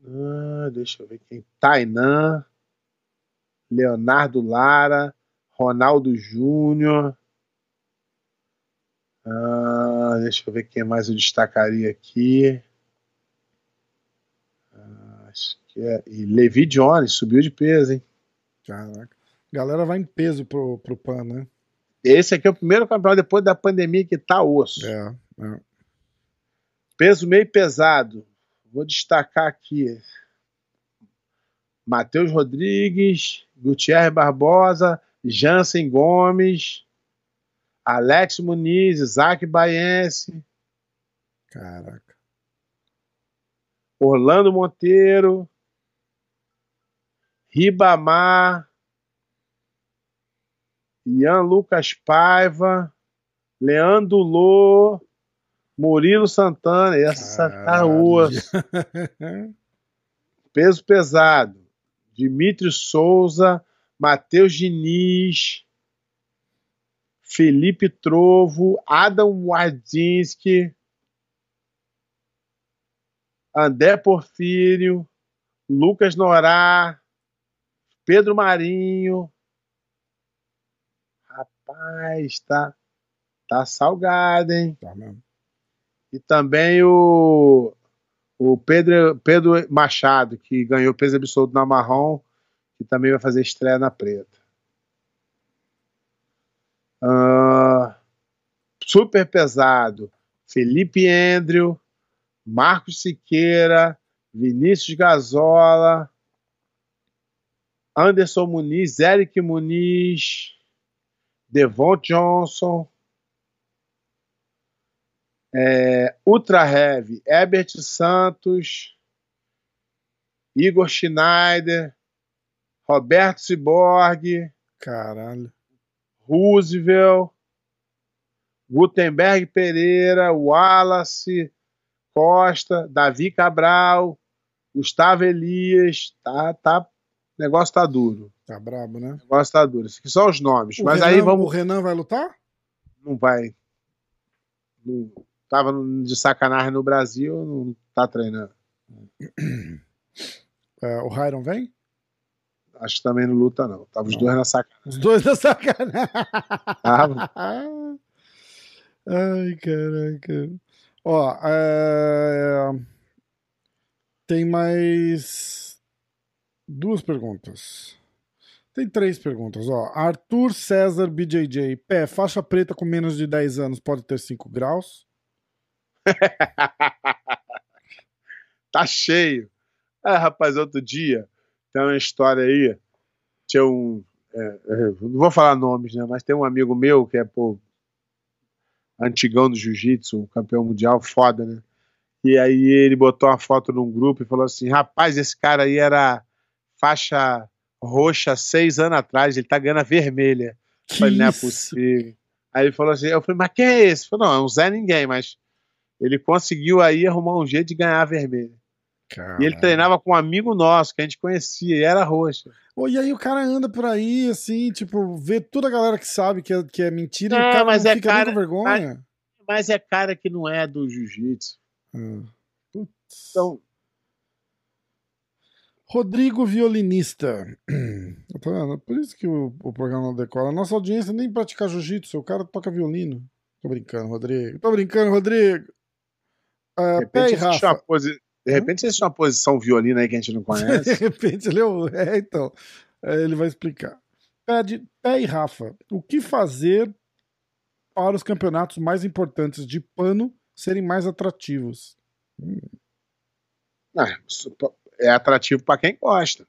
Ah, deixa eu ver quem. Tainan. Leonardo Lara. Ronaldo Júnior. Ah, deixa eu ver quem mais eu destacaria aqui. Ah, acho que é. E Levi Jones subiu de peso, hein? Caraca. Galera vai em peso pro, pro PAN, né? Esse aqui é o primeiro campeonato depois da pandemia que tá osso. É, é. Peso meio pesado. Vou destacar aqui. Matheus Rodrigues, Gutierrez Barbosa, Jansen Gomes, Alex Muniz, Isaac Baense. Caraca. Orlando Monteiro, Ribamar, Ian Lucas Paiva, Leandro Lô, Murilo Santana, essa tá osso. Peso pesado. Dimitri Souza, Matheus Diniz, Felipe Trovo, Adam Wardinski, André Porfírio, Lucas Norá, Pedro Marinho, Rapaz, tá, tá salgado, hein? Tá mesmo. E também o, o Pedro, Pedro Machado, que ganhou peso absoluto na marrom, que também vai fazer estreia na preta. Uh, super pesado. Felipe Andrew, Marcos Siqueira, Vinícius Gazola, Anderson Muniz, Eric Muniz, Devon Johnson, é, Ultra Heavy, Herbert Santos, Igor Schneider, Roberto Ciborgue, caralho, Roosevelt, Gutenberg Pereira, Wallace Costa, Davi Cabral, Gustavo Elias, tá, tá, o negócio tá duro. Tá brabo, né? O negócio tá duro. São os nomes. O Mas Renan, aí vamos. O Renan vai lutar? Não vai. Não, tava de sacanagem no Brasil, não tá treinando. É, o Ryan vem? Acho que também não luta, não. Tava os Não. dois na sacanagem. Os dois na sacanagem. Tava. Ai, caraca. Ó, é... tem mais duas perguntas. Tem três perguntas, ó. Arthur César BJJ. Pé, faixa preta com menos de 10 anos pode ter 5 graus? tá cheio. É, rapaz, outro dia tem uma história aí. Tinha um. é, é, não vou falar nomes, né? Mas tem um amigo meu que é, pô, antigão do jiu-jitsu, campeão mundial, foda, né? E aí ele botou uma foto num grupo e falou assim: rapaz, esse cara aí era faixa roxa seis anos atrás, ele tá ganhando a vermelha. Eu falei, não é possível. Aí ele falou assim, eu falei, mas quem é esse? Falou, não, é um Zé Ninguém, mas ele conseguiu aí arrumar um jeito de ganhar a vermelha. E ele treinava com um amigo nosso, que a gente conhecia, e era roxa. Pô, e aí o cara anda por aí, assim, tipo, vê toda a galera que sabe que é, que é mentira e Não, o cara mas não é fica cara- com vergonha. Mas é cara que não é do jiu-jitsu. Putz. Então, Rodrigo Violinista. Tá vendo? Por isso que o, o programa não decola. Nossa audiência nem pratica jiu-jitsu, o cara toca violino. Tô brincando, Rodrigo. Tô brincando, Rodrigo. Ah, de Pé e Rafa. posi... de repente existe uma posição violina aí que a gente não De conhece. repente ele é o. É, então. É, ele vai explicar. Pé, de, Pé e Rafa. O que fazer para os campeonatos mais importantes de pano serem mais atrativos? Ah, isso é atrativo pra quem gosta.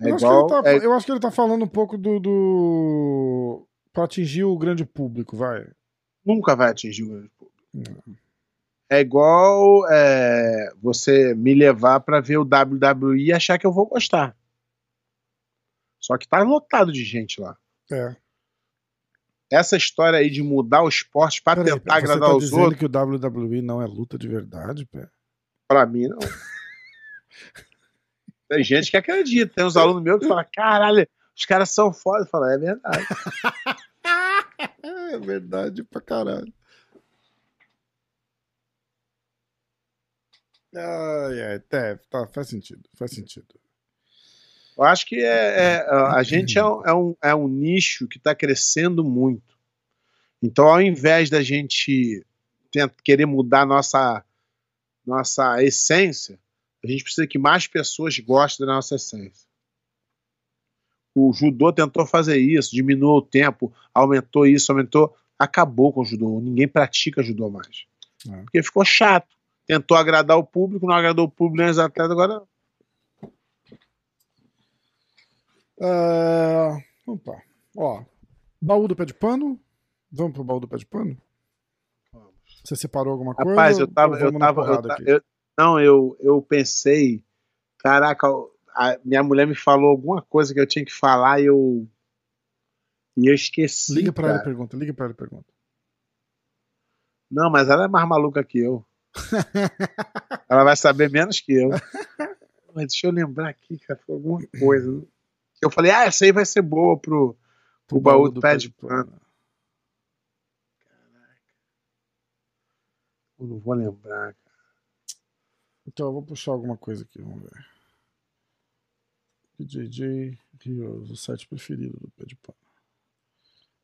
É eu, acho igual. que ele tá, é- eu acho que ele tá falando um pouco do. do... Pra atingir o grande público, vai. Nunca vai atingir o grande público. É igual é, você me levar pra ver o WWE e achar que eu vou gostar. Só que tá lotado de gente lá. É. Essa história aí de mudar o esporte pra Peraí, tentar você agradar tá os dizendo outros, que o WWE não é luta de verdade, pé? Pra mim não. Tem gente que acredita. Tem uns alunos meus que falam: caralho, os caras são foda. Eu falo: é verdade. É verdade pra caralho. Ai, ai, é, tá, faz sentido, faz sentido. Eu acho que é, é, a gente é um, é um, é um nicho que está crescendo muito. Então, ao invés da gente tent- querer mudar nossa nossa essência, a gente precisa que mais pessoas gostem da nossa essência. O judô tentou fazer isso, diminuiu o tempo, aumentou isso, aumentou, acabou com o judô. Ninguém pratica judô mais. É. Porque ficou chato. Tentou agradar o público, não agradou o público nem os atletas, agora Ah, opa, ó, baú do pé de pano. Vamos pro baú do pé de pano? Você separou alguma coisa? Rapaz, eu tava. Eu tava eu eu- não, eu, eu pensei. Caraca, a minha mulher me falou alguma coisa que eu tinha que falar e eu. E eu esqueci. Liga pra ela e cara. pergunta, liga pra ela e pergunta. Não, mas ela é mais maluca que eu. ela vai saber menos que eu. Mas deixa eu lembrar aqui, cara, foi alguma coisa. Eu falei, ah, essa aí vai ser boa pro, pro baú do pé de pano. Eu não vou lembrar. Então, eu vou puxar alguma coisa aqui, vamos ver. BJJ Heroes, o site preferido do pé de pano.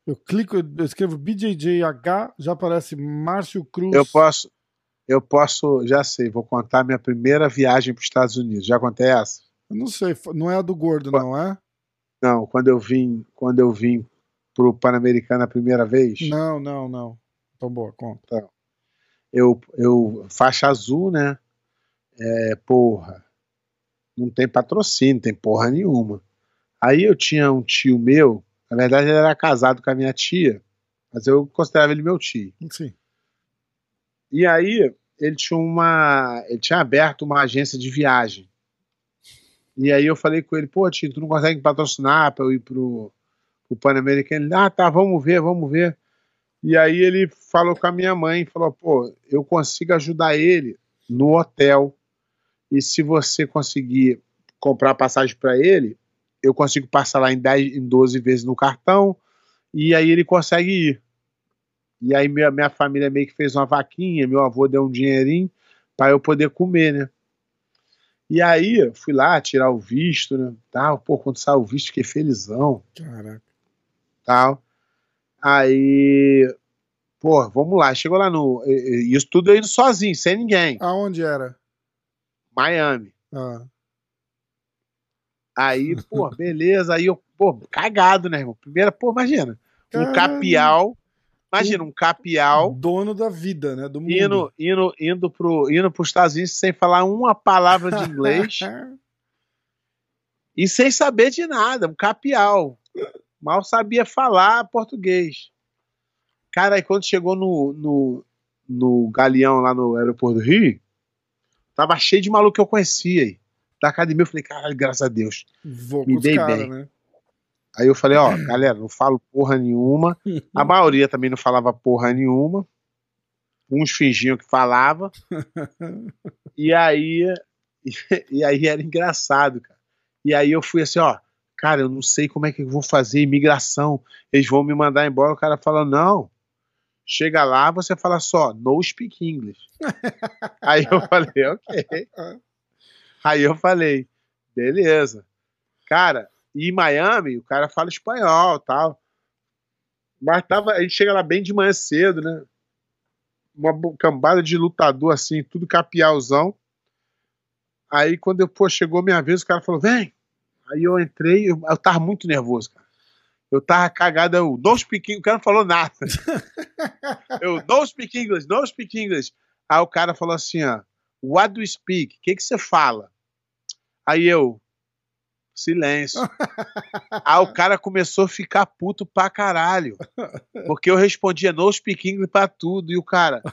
Eu clico, eu escrevo BJJH, já aparece Márcio Cruz. Eu posso, eu posso, já sei, vou contar minha primeira viagem para os Estados Unidos. Já contei essa? Eu não sei, não é a do gordo, não é? Não, quando eu vim, quando eu vim pro Pan-Americano a primeira vez, Não, não, não. Então, boa, conta. Eu, eu faixa azul, né? É, porra, não tem patrocínio, tem porra nenhuma. Aí eu tinha um tio meu, na verdade ele era casado com a minha tia, mas eu considerava ele meu tio. Sim. E aí ele tinha uma, ele tinha aberto uma agência de viagem. E aí eu falei com ele, pô, tio, tu não consegue patrocinar para eu ir pro, pro Pan-Americano? Ele, ah, tá, vamos ver, vamos ver. E aí ele falou com a minha mãe, falou, pô, eu consigo ajudar ele no hotel. E se você conseguir comprar passagem para ele, eu consigo passar lá em 10, em 12 vezes no cartão, e aí ele consegue ir. E aí minha, minha família meio que fez uma vaquinha, meu avô deu um dinheirinho para eu poder comer, né? E aí fui lá tirar o visto, né? Tal, pô, quando saiu o visto, fiquei felizão, Caraca. tal. Aí, pô, vamos lá. Chegou lá no. Isso tudo eu indo sozinho, sem ninguém. Aonde era? Miami. Ah, Aí, pô, beleza. Aí eu, pô, cagado, né, irmão? Primeira, pô, imagina. Um capial. Imagina, um capial dono da vida, né? Do mundo. indo, indo, indo pro, indo pros Estados Unidos sem falar uma palavra de inglês e sem saber de nada. Um capial. Mal sabia falar português. Cara, aí quando chegou no, no, no Galeão lá no aeroporto do Rio, tava cheio de maluco que eu conhecia aí. Da academia, eu falei, caralho, graças a Deus. Vou Me dei caras, bem. né? Aí eu falei, ó, galera, não falo porra nenhuma. A maioria também não falava porra nenhuma. Uns fingiam que falava. E aí, e aí era engraçado, cara. E aí eu fui assim, ó, cara, eu não sei como é que eu vou fazer imigração. Eles vão me mandar embora. O cara fala, não. Chega lá, você fala só, no speak English. aí eu falei, ok. Aí eu falei, beleza. Cara, e em Miami, o cara fala espanhol tal. Mas tava, a gente chega lá bem de manhã cedo, né? Uma cambada de lutador assim, tudo capialzão. Aí quando eu, pô, chegou minha vez, o cara falou, vem. Aí eu entrei, eu, eu tava muito nervoso, cara. Eu tava cagado, eu não speak English, o cara não falou nada. eu não speak English, não speak English. Aí o cara falou assim, ó, what do you speak? O que que você fala? Aí eu, silêncio. Aí o cara começou a ficar puto pra caralho. Porque eu respondia no speak English pra tudo. E o cara.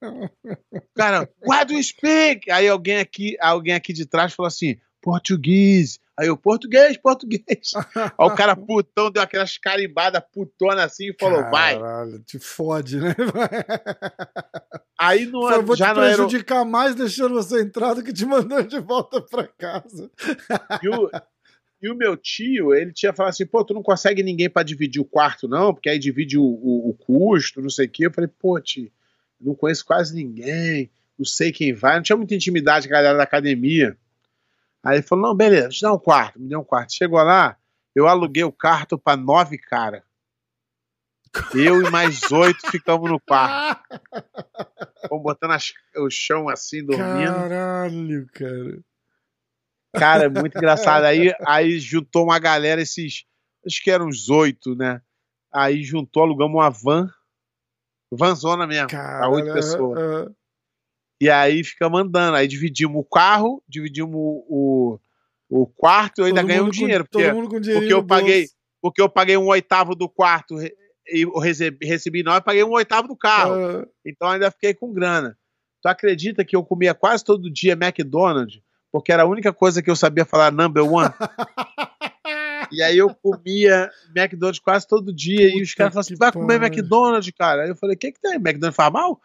O cara, what do you speak? Aí alguém aqui, alguém aqui de trás falou assim: português. Aí eu, português, português. Aí o cara putão deu aquelas carimbadas putona assim e falou, vai. Caralho, te fode, né? Aí não, Eu vou já te não era. prejudicar mais deixando você entrar do que te mandando de volta pra casa. E o, e o meu tio, ele tinha falado assim, pô, tu não consegue ninguém pra dividir o quarto, não? Porque aí divide o, o, o custo, não sei o quê. Eu falei, pô, tio, não conheço quase ninguém, não sei quem vai, não tinha muita intimidade com a galera da academia. Aí ele falou, não, beleza, te dá um quarto, me deu um quarto. Chegou lá, eu aluguei o quarto pra nove cara. Eu e mais oito ficamos no quarto. Fomos botando as- o chão assim, dormindo. Caralho, cara. Cara, é muito engraçado. Aí, aí juntou uma galera, esses. Acho que eram uns oito, né? Aí juntou, alugamos uma van. Vanzona mesmo, pra Caralho. oito pessoas. ah, E aí ficamos andando. Aí dividimos o carro, dividimos o, o, o quarto e eu ainda ganhei um mundo com- dinheiro. Porque, todo mundo com dinheirinho porque eu paguei- bolso. porque eu paguei um oitavo do quarto e eu recebi, recebi não, eu paguei um oitavo do carro. Ah, Então ainda fiquei com grana. Tu acredita que eu comia quase todo dia McDonald's? Porque era a única coisa que eu sabia falar number one. E aí eu comia McDonald's quase todo dia. e os Puta caras falavam assim: vai comer. McDonald's, cara. Aí eu falei: o que, que tem? McDonald's faz mal?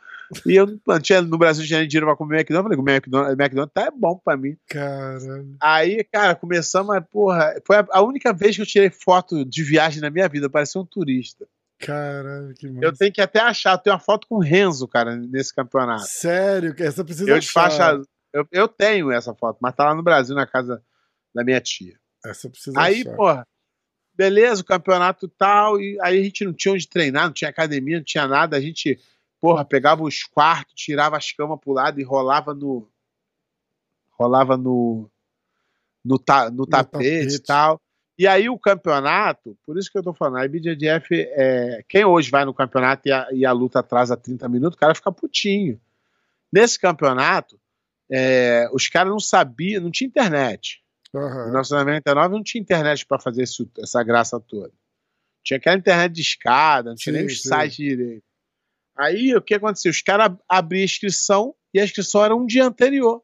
E eu não tinha, no Brasil não tinha dinheiro pra comer McDonald's. Eu falei: comer McDonald's, McDonald's tá bom pra mim. Caralho. Aí, cara, começamos, mas, porra, foi a, única vez que eu tirei foto de viagem na minha vida. Eu parecia um turista. Caralho, que Eu massa. tenho que até achar, eu tenho uma foto com o Renzo, cara, nesse campeonato. Sério, essa precisa Eu achar. Eu, eu tenho essa foto, mas tá lá no Brasil, na casa da minha tia. Essa precisa Aí, achar. porra, beleza, o campeonato tal, e aí a gente não tinha onde treinar, não tinha academia, não tinha nada. A gente, porra, pegava os quartos, tirava as camas pro lado e rolava no. rolava no. no, ta, no, tapete, tapete. e tal. E aí o campeonato, por isso que eu tô falando, a IBJJF, é, quem hoje vai no campeonato e a, e a luta atrasa 30 minutos, o cara fica putinho. Nesse campeonato, é, os caras não sabiam, não tinha internet. Em Aham. 1999 não tinha internet para fazer isso- essa graça toda. Tinha aquela internet de escada, não tinha Sim, nem os sites direito. Aí o que aconteceu? Os caras abriam a inscrição e a inscrição era um dia anterior.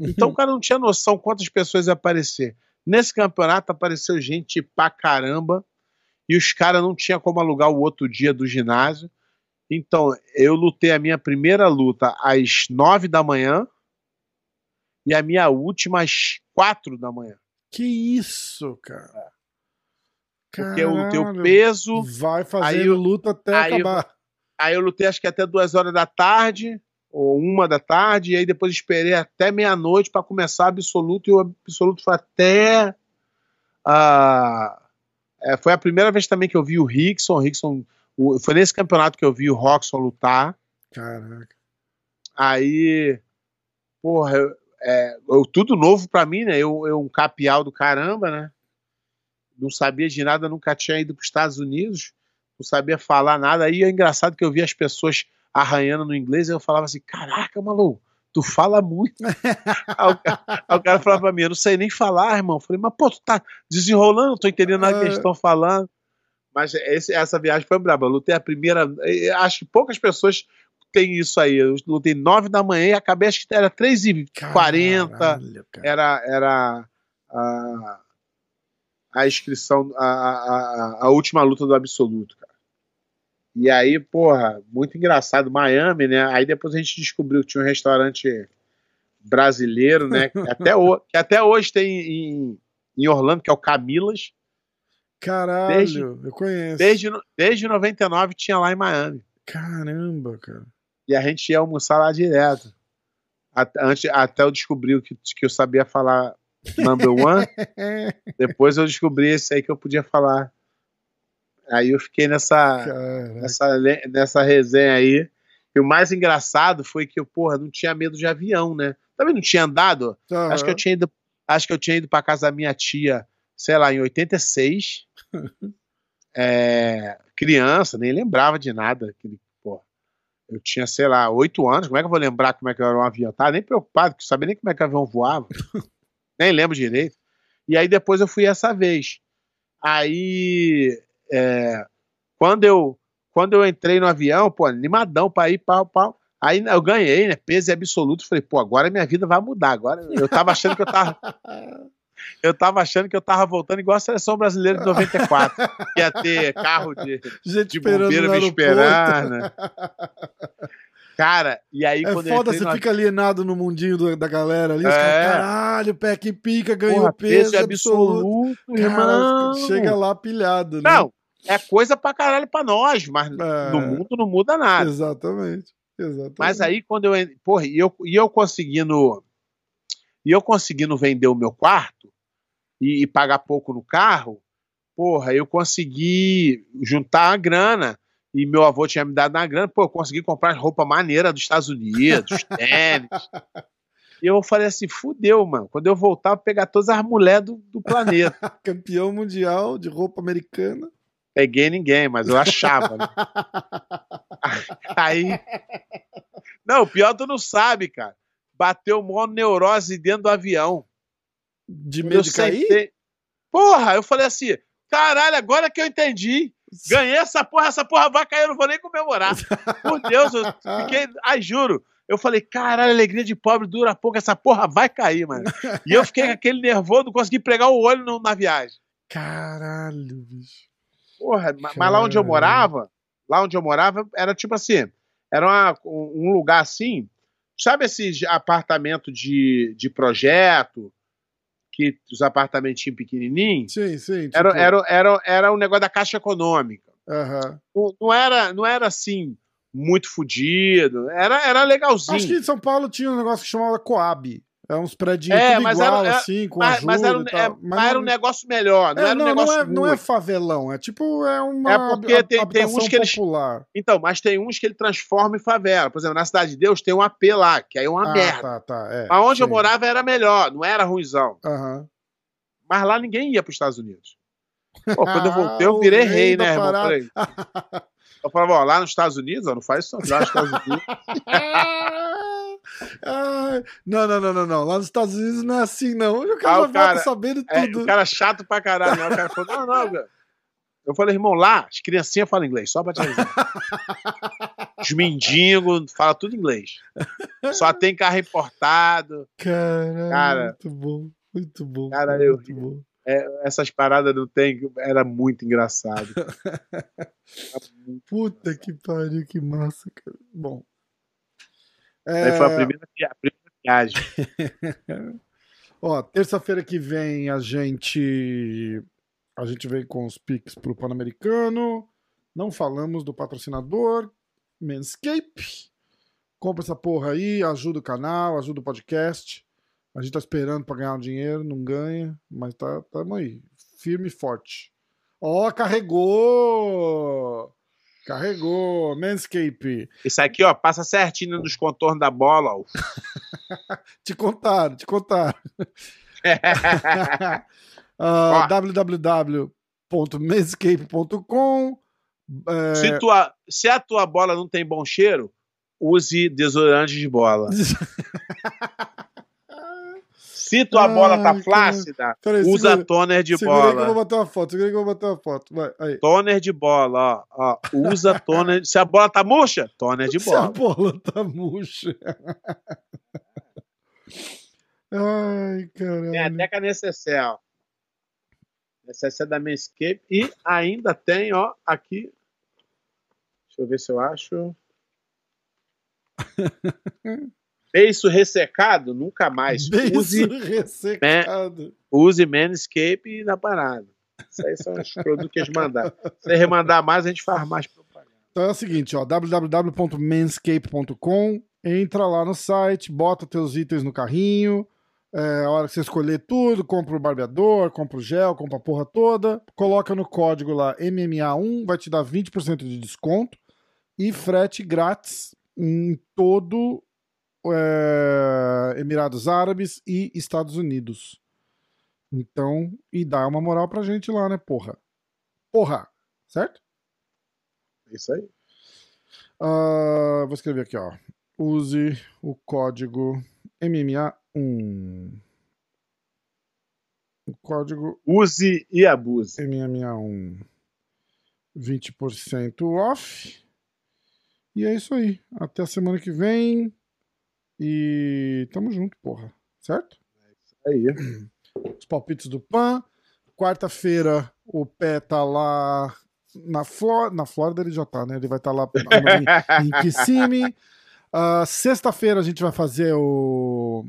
Então o cara não tinha noção quantas pessoas ia aparecer. Nesse campeonato apareceu gente pra caramba e os caras não tinham como alugar o outro dia do ginásio. Então eu lutei a minha primeira luta às nove da manhã e a minha última às quatro da manhã. Que isso, cara. Porque eu lutei o Caralho. peso, Vai Aí fazendo eu- luta até aí eu- acabar. Aí eu lutei acho que até duas horas da tarde, ou uma da tarde, e aí depois esperei até meia-noite para começar o absoluto, e o absoluto foi até. ah, é, foi a primeira vez também que eu vi o Rickson. O Rickson o- foi nesse campeonato que eu vi o Roxon lutar. Caraca. Aí, porra, eu- é, eu- tudo novo pra mim, né? Eu, eu um capial do caramba, né? Não sabia de nada, nunca tinha ido para os Estados Unidos, não sabia falar nada. Aí é engraçado que eu via as pessoas arranhando no inglês e eu falava assim: Caraca, maluco, tu fala muito. aí, o, ca- aí o cara falava pra mim: Eu não sei nem falar, irmão. Eu falei: Mas pô, tu tá desenrolando, não tô entendendo nada que eles É. estão falando. Mas esse- essa viagem foi braba. Eu lutei a primeira. Acho que poucas pessoas têm isso aí. Eu lutei nove da manhã e acabei, acho que era 3h40. Caralho, cara. Era, era a, a inscrição, a, a, a- a última luta do Absoluto, cara. E aí, porra, muito engraçado. Miami, né? Aí depois a gente descobriu que tinha um restaurante brasileiro, né? Que até, o, que até hoje tem em, em Orlando, que é o Camilas. Caralho, Desde- eu conheço. Desde, desde 99 tinha lá em Miami. Caramba, cara. E a gente ia almoçar lá direto. Até, antes, até eu descobri que, que eu sabia falar number one. Depois eu descobri esse aí que eu podia falar. Aí eu fiquei nessa, Caraca. nessa, nessa resenha aí. E o mais engraçado foi que eu, porra, não tinha medo de avião, né? Também não tinha andado. Acho que eu tinha ido, acho que eu tinha ido para casa da minha tia, sei lá, em 86. É, criança, nem lembrava de nada. Porra. Eu tinha, sei lá, oito anos. Como é que eu vou lembrar como é que era um avião? Tava nem preocupado, porque eu sabia nem como é que o avião voava. nem lembro direito. E aí depois eu fui essa vez. Aí, é, quando eu quando eu entrei no avião, pô, animadão pra ir, pau, pau. Aí eu ganhei, né? Peso absoluto. Falei, pô, agora minha vida vai mudar. Agora eu tava achando que eu tava. Eu tava achando que eu tava voltando igual a seleção brasileira de 94. que ia ter carro de, Gente de esperando bombeiro me esperar, né? Cara, e aí É quando foda, você no fica alienado no mundinho do- da galera ali. É. caras, caralho, pé que pica, ganhou porra, peso, peso absoluto. absoluto. Cara, chega lá pilhado, né? Não, é coisa pra caralho pra nós, mas É. no mundo não muda nada. Exatamente. Exatamente. Mas aí quando eu, porra, e eu, e eu conseguindo e eu conseguindo vender o meu quarto e, e pagar pouco no carro, porra, eu consegui juntar a grana e meu avô tinha me dado na grana, pô, eu consegui comprar roupa maneira dos Estados Unidos, tênis. E eu falei assim, fudeu, mano. Quando eu voltar, eu vou pegar todas as mulheres do, do planeta. Campeão mundial de roupa americana. Peguei ninguém, mas eu achava. né? Aí. Não, o pior tu não sabe, cara. Bateu mó neurose dentro do avião. De medo de cair? sentei- Porra, eu falei assim: caralho, agora que eu entendi. Ganhei essa porra, essa porra vai cair, eu não vou nem comemorar. Por Deus, eu fiquei. Ai, juro. Eu falei, caralho, alegria de pobre dura pouco, essa porra vai cair, mano. E eu fiquei com aquele nervoso, não consegui pregar o olho no- na viagem. Caralho, bicho. Porra, ma- mas lá onde eu morava, lá onde eu morava, era tipo assim, era uma- um lugar assim, sabe esses apartamentos de, de projeto, que os apartamentinhos pequenininhos? Sim, sim. Tipo, Era, era, era, era um negócio da Caixa Econômica. aham. Não, não era, não era assim, muito fodido, era, era legalzinho. Acho que em São Paulo tinha um negócio que chamava Coab. É uns prédios É, tudo mas igual, era- é- assim, com mas, ajuda mas era, um- e tal. é, mas era um negócio melhor, não é, era um não, negócio não, é, não é favelão, é tipo, é uma É porque tem- tem uns que eles- popular. Então, mas tem uns que ele transforma em favela. Por exemplo, na Cidade de Deus tem um AP lá, que aí é uma ah, merda. tá, tá, é. Mas onde eu sim. morava era melhor, não era ruizão. Mas lá ninguém ia para os Estados Unidos. Pô, quando eu voltei, eu virei rei rei, né, irmão? parada. Falei, eu falava, ó, lá nos Estados Unidos, ó, não faz isso, não. lá nos Estados Unidos. Não, não, não, não, não. Lá nos Estados Unidos não é assim, não. O cara Ah, o cara- sabendo É, tudo. o cara chato pra caralho. Né? O cara falou, não, não, cara. Eu falei, irmão, lá, as criancinhas falam inglês, só pra te avisar. Os mendigos falam tudo inglês. Só tem carro importado. Caralho, Cara- muito bom, muito bom. Cara, eu muito bom. Essas paradas não tem. Era muito engraçado. Puta que pariu, que massa, cara. Bom. Aí foi a É, primeira, a primeira viagem. Ó, terça-feira que vem a gente a gente vem com os pics pro Pan-Americano. Não falamos do patrocinador, Manscape. Compra essa porra aí, ajuda o canal, ajuda o podcast. A gente tá esperando pra ganhar um dinheiro, não ganha, mas tá, tamo aí, firme e forte. Ó, carregou! Carregou, Manscape. Isso aqui, ó, passa certinho nos contornos da bola, ó. Te contaram, te contaram. Ah, Ó. www.manscape.com é, se, tua, se a tua bola não tem bom cheiro, use desodorante de bola. Se tua Ai, bola tá cara. flácida, Peraí, usa segura- toner de segura aí que eu vou bola. bater uma foto, segura que eu vou bater uma foto. Vai, aí. Toner de bola, ó, ó. Usa toner. Se a bola tá murcha, toner de Se a bola. bola tá murcha. Ai, caralho. Tem até com a necessaire, ó. Necessaire da Manscaped. E ainda tem, ó, aqui. Deixa eu ver se eu acho. Beiço ressecado, nunca mais. Beijo Use, ressecado. use Manscape na parada. Isso aí são os produtos que eles mandaram. Se remandar mais, a gente faz mais propaganda. Então é o seguinte, ó, www.manscape.com, entra lá no site, bota teus itens no carrinho, é, a hora que você escolher tudo, compra o barbeador, compra o gel, compra a porra toda, coloca no código lá MMA1, vai te dar 20% de desconto e frete grátis em todo é, Emirados Árabes e Estados Unidos. Então, e dá uma moral pra gente lá, né, porra? Porra, certo? É isso aí. Ah, vou escrever aqui, ó. Use o código MMA1. O código Use e abuse. MMA1. 20% off. E é isso aí. Até a semana que vem. E tamo junto, porra. Certo? Aí. Os palpites do PAN. Quarta-feira o pé tá lá na Flórida. Na Flórida ele já tá, né? Ele vai estar lá em, em Kissimmee. Ah, Sexta-feira a gente vai fazer o.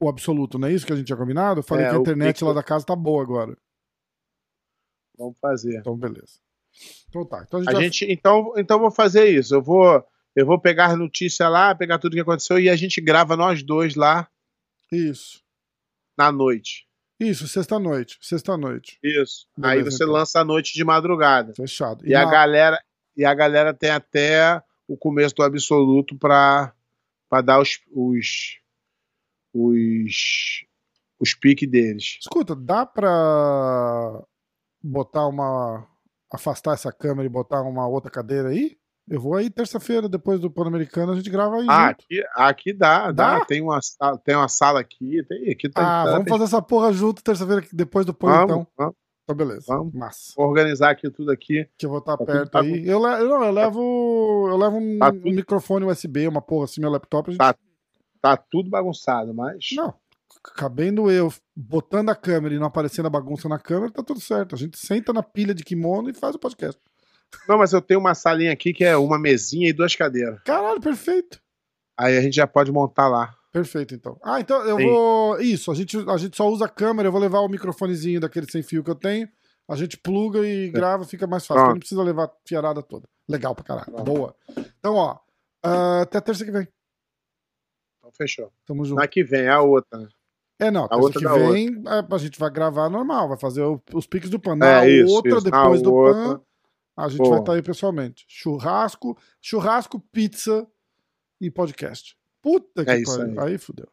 O absoluto, não é isso que a gente tinha combinado? Eu falei É, que a internet pico. lá da casa tá boa agora. Vamos fazer. Então, beleza. Então tá. Então a gente, A vai- gente, então, então eu vou fazer isso. Eu vou, eu vou pegar a notícia lá, pegar tudo que aconteceu e a gente grava nós dois lá Isso. na noite. Isso, sexta-noite. Sexta-noite. Isso. Beleza, Aí você então. lança à noite de madrugada. Fechado. E, a na- galera e a galera tem até o começo do absoluto para dar os os os, os piques deles. Escuta, dá pra botar uma. afastar essa câmera e botar uma outra cadeira aí? Eu vou aí terça-feira, depois do Pan-Americano, a gente grava aí. Ah, junto. aqui, aqui dá, dá, Dá? Tem uma sala, tem uma sala aqui, tem aqui tá, Ah, tá- vamos tem- fazer essa porra junto terça-feira, depois do Pan, vamos, então. vamos, Então, beleza. Vamos. Massa. vou organizar aqui tudo aqui. Que eu vou estar Tá perto bagun- aí. Eu, le- não, eu levo. Eu levo um, Tá um microfone USB, uma porra assim, meu laptop. Gente... Tá. Tá tudo bagunçado, mas Não. Cabendo eu, botando a câmera e não aparecendo a bagunça na câmera, tá tudo certo. A gente senta na pilha de kimono e faz o podcast. Não, mas eu tenho uma salinha aqui que é uma mesinha e duas cadeiras. Caralho, perfeito. Aí a gente já pode montar lá. Perfeito, então. Ah, então eu Sim. vou. Isso, a gente, a gente só usa a câmera, eu vou levar o microfonezinho daquele sem fio que eu tenho. A gente pluga e grava, fica mais fácil. Não precisa levar a fiarada toda. Legal pra caralho. Pronto. Boa. Então, ó. ah, até terça que vem. Então fechou. Tamo junto. Na que vem é a outra. né? É, não, A terça outra que vem é, a gente vai gravar normal, vai fazer os piques do PAN. É, isso, outra, isso. Depois do outra. PAN, a gente Pô. vai estar aí pessoalmente. Churrasco, churrasco, pizza e podcast. Puta que É pariu. aí. Aí fudeu.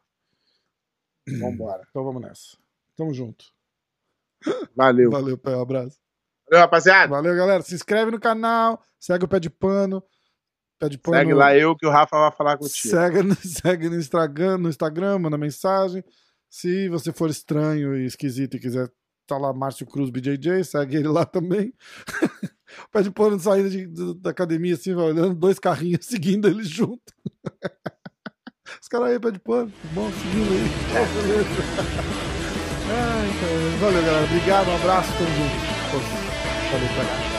Vambora. Então vamos nessa. Tamo junto. Valeu. Valeu, pé, um abraço. Valeu, rapaziada. Valeu, galera. Se inscreve no canal, segue o Pé de Pano. Pé de Pano. Segue lá eu que o Rafa vai falar contigo. Segue no, segue no Instagram, no Instagram, manda mensagem. Se você for estranho e esquisito e quiser tá lá Márcio Cruz BJJ, segue ele lá também. Pé de Pano saindo de- do- da academia assim, olhando, dois carrinhos seguindo ele junto. Os caras aí, Pé de Pano, bom, seguindo aí. Ai, valeu, galera. Obrigado, um abraço, tamo junto. Valeu, pé.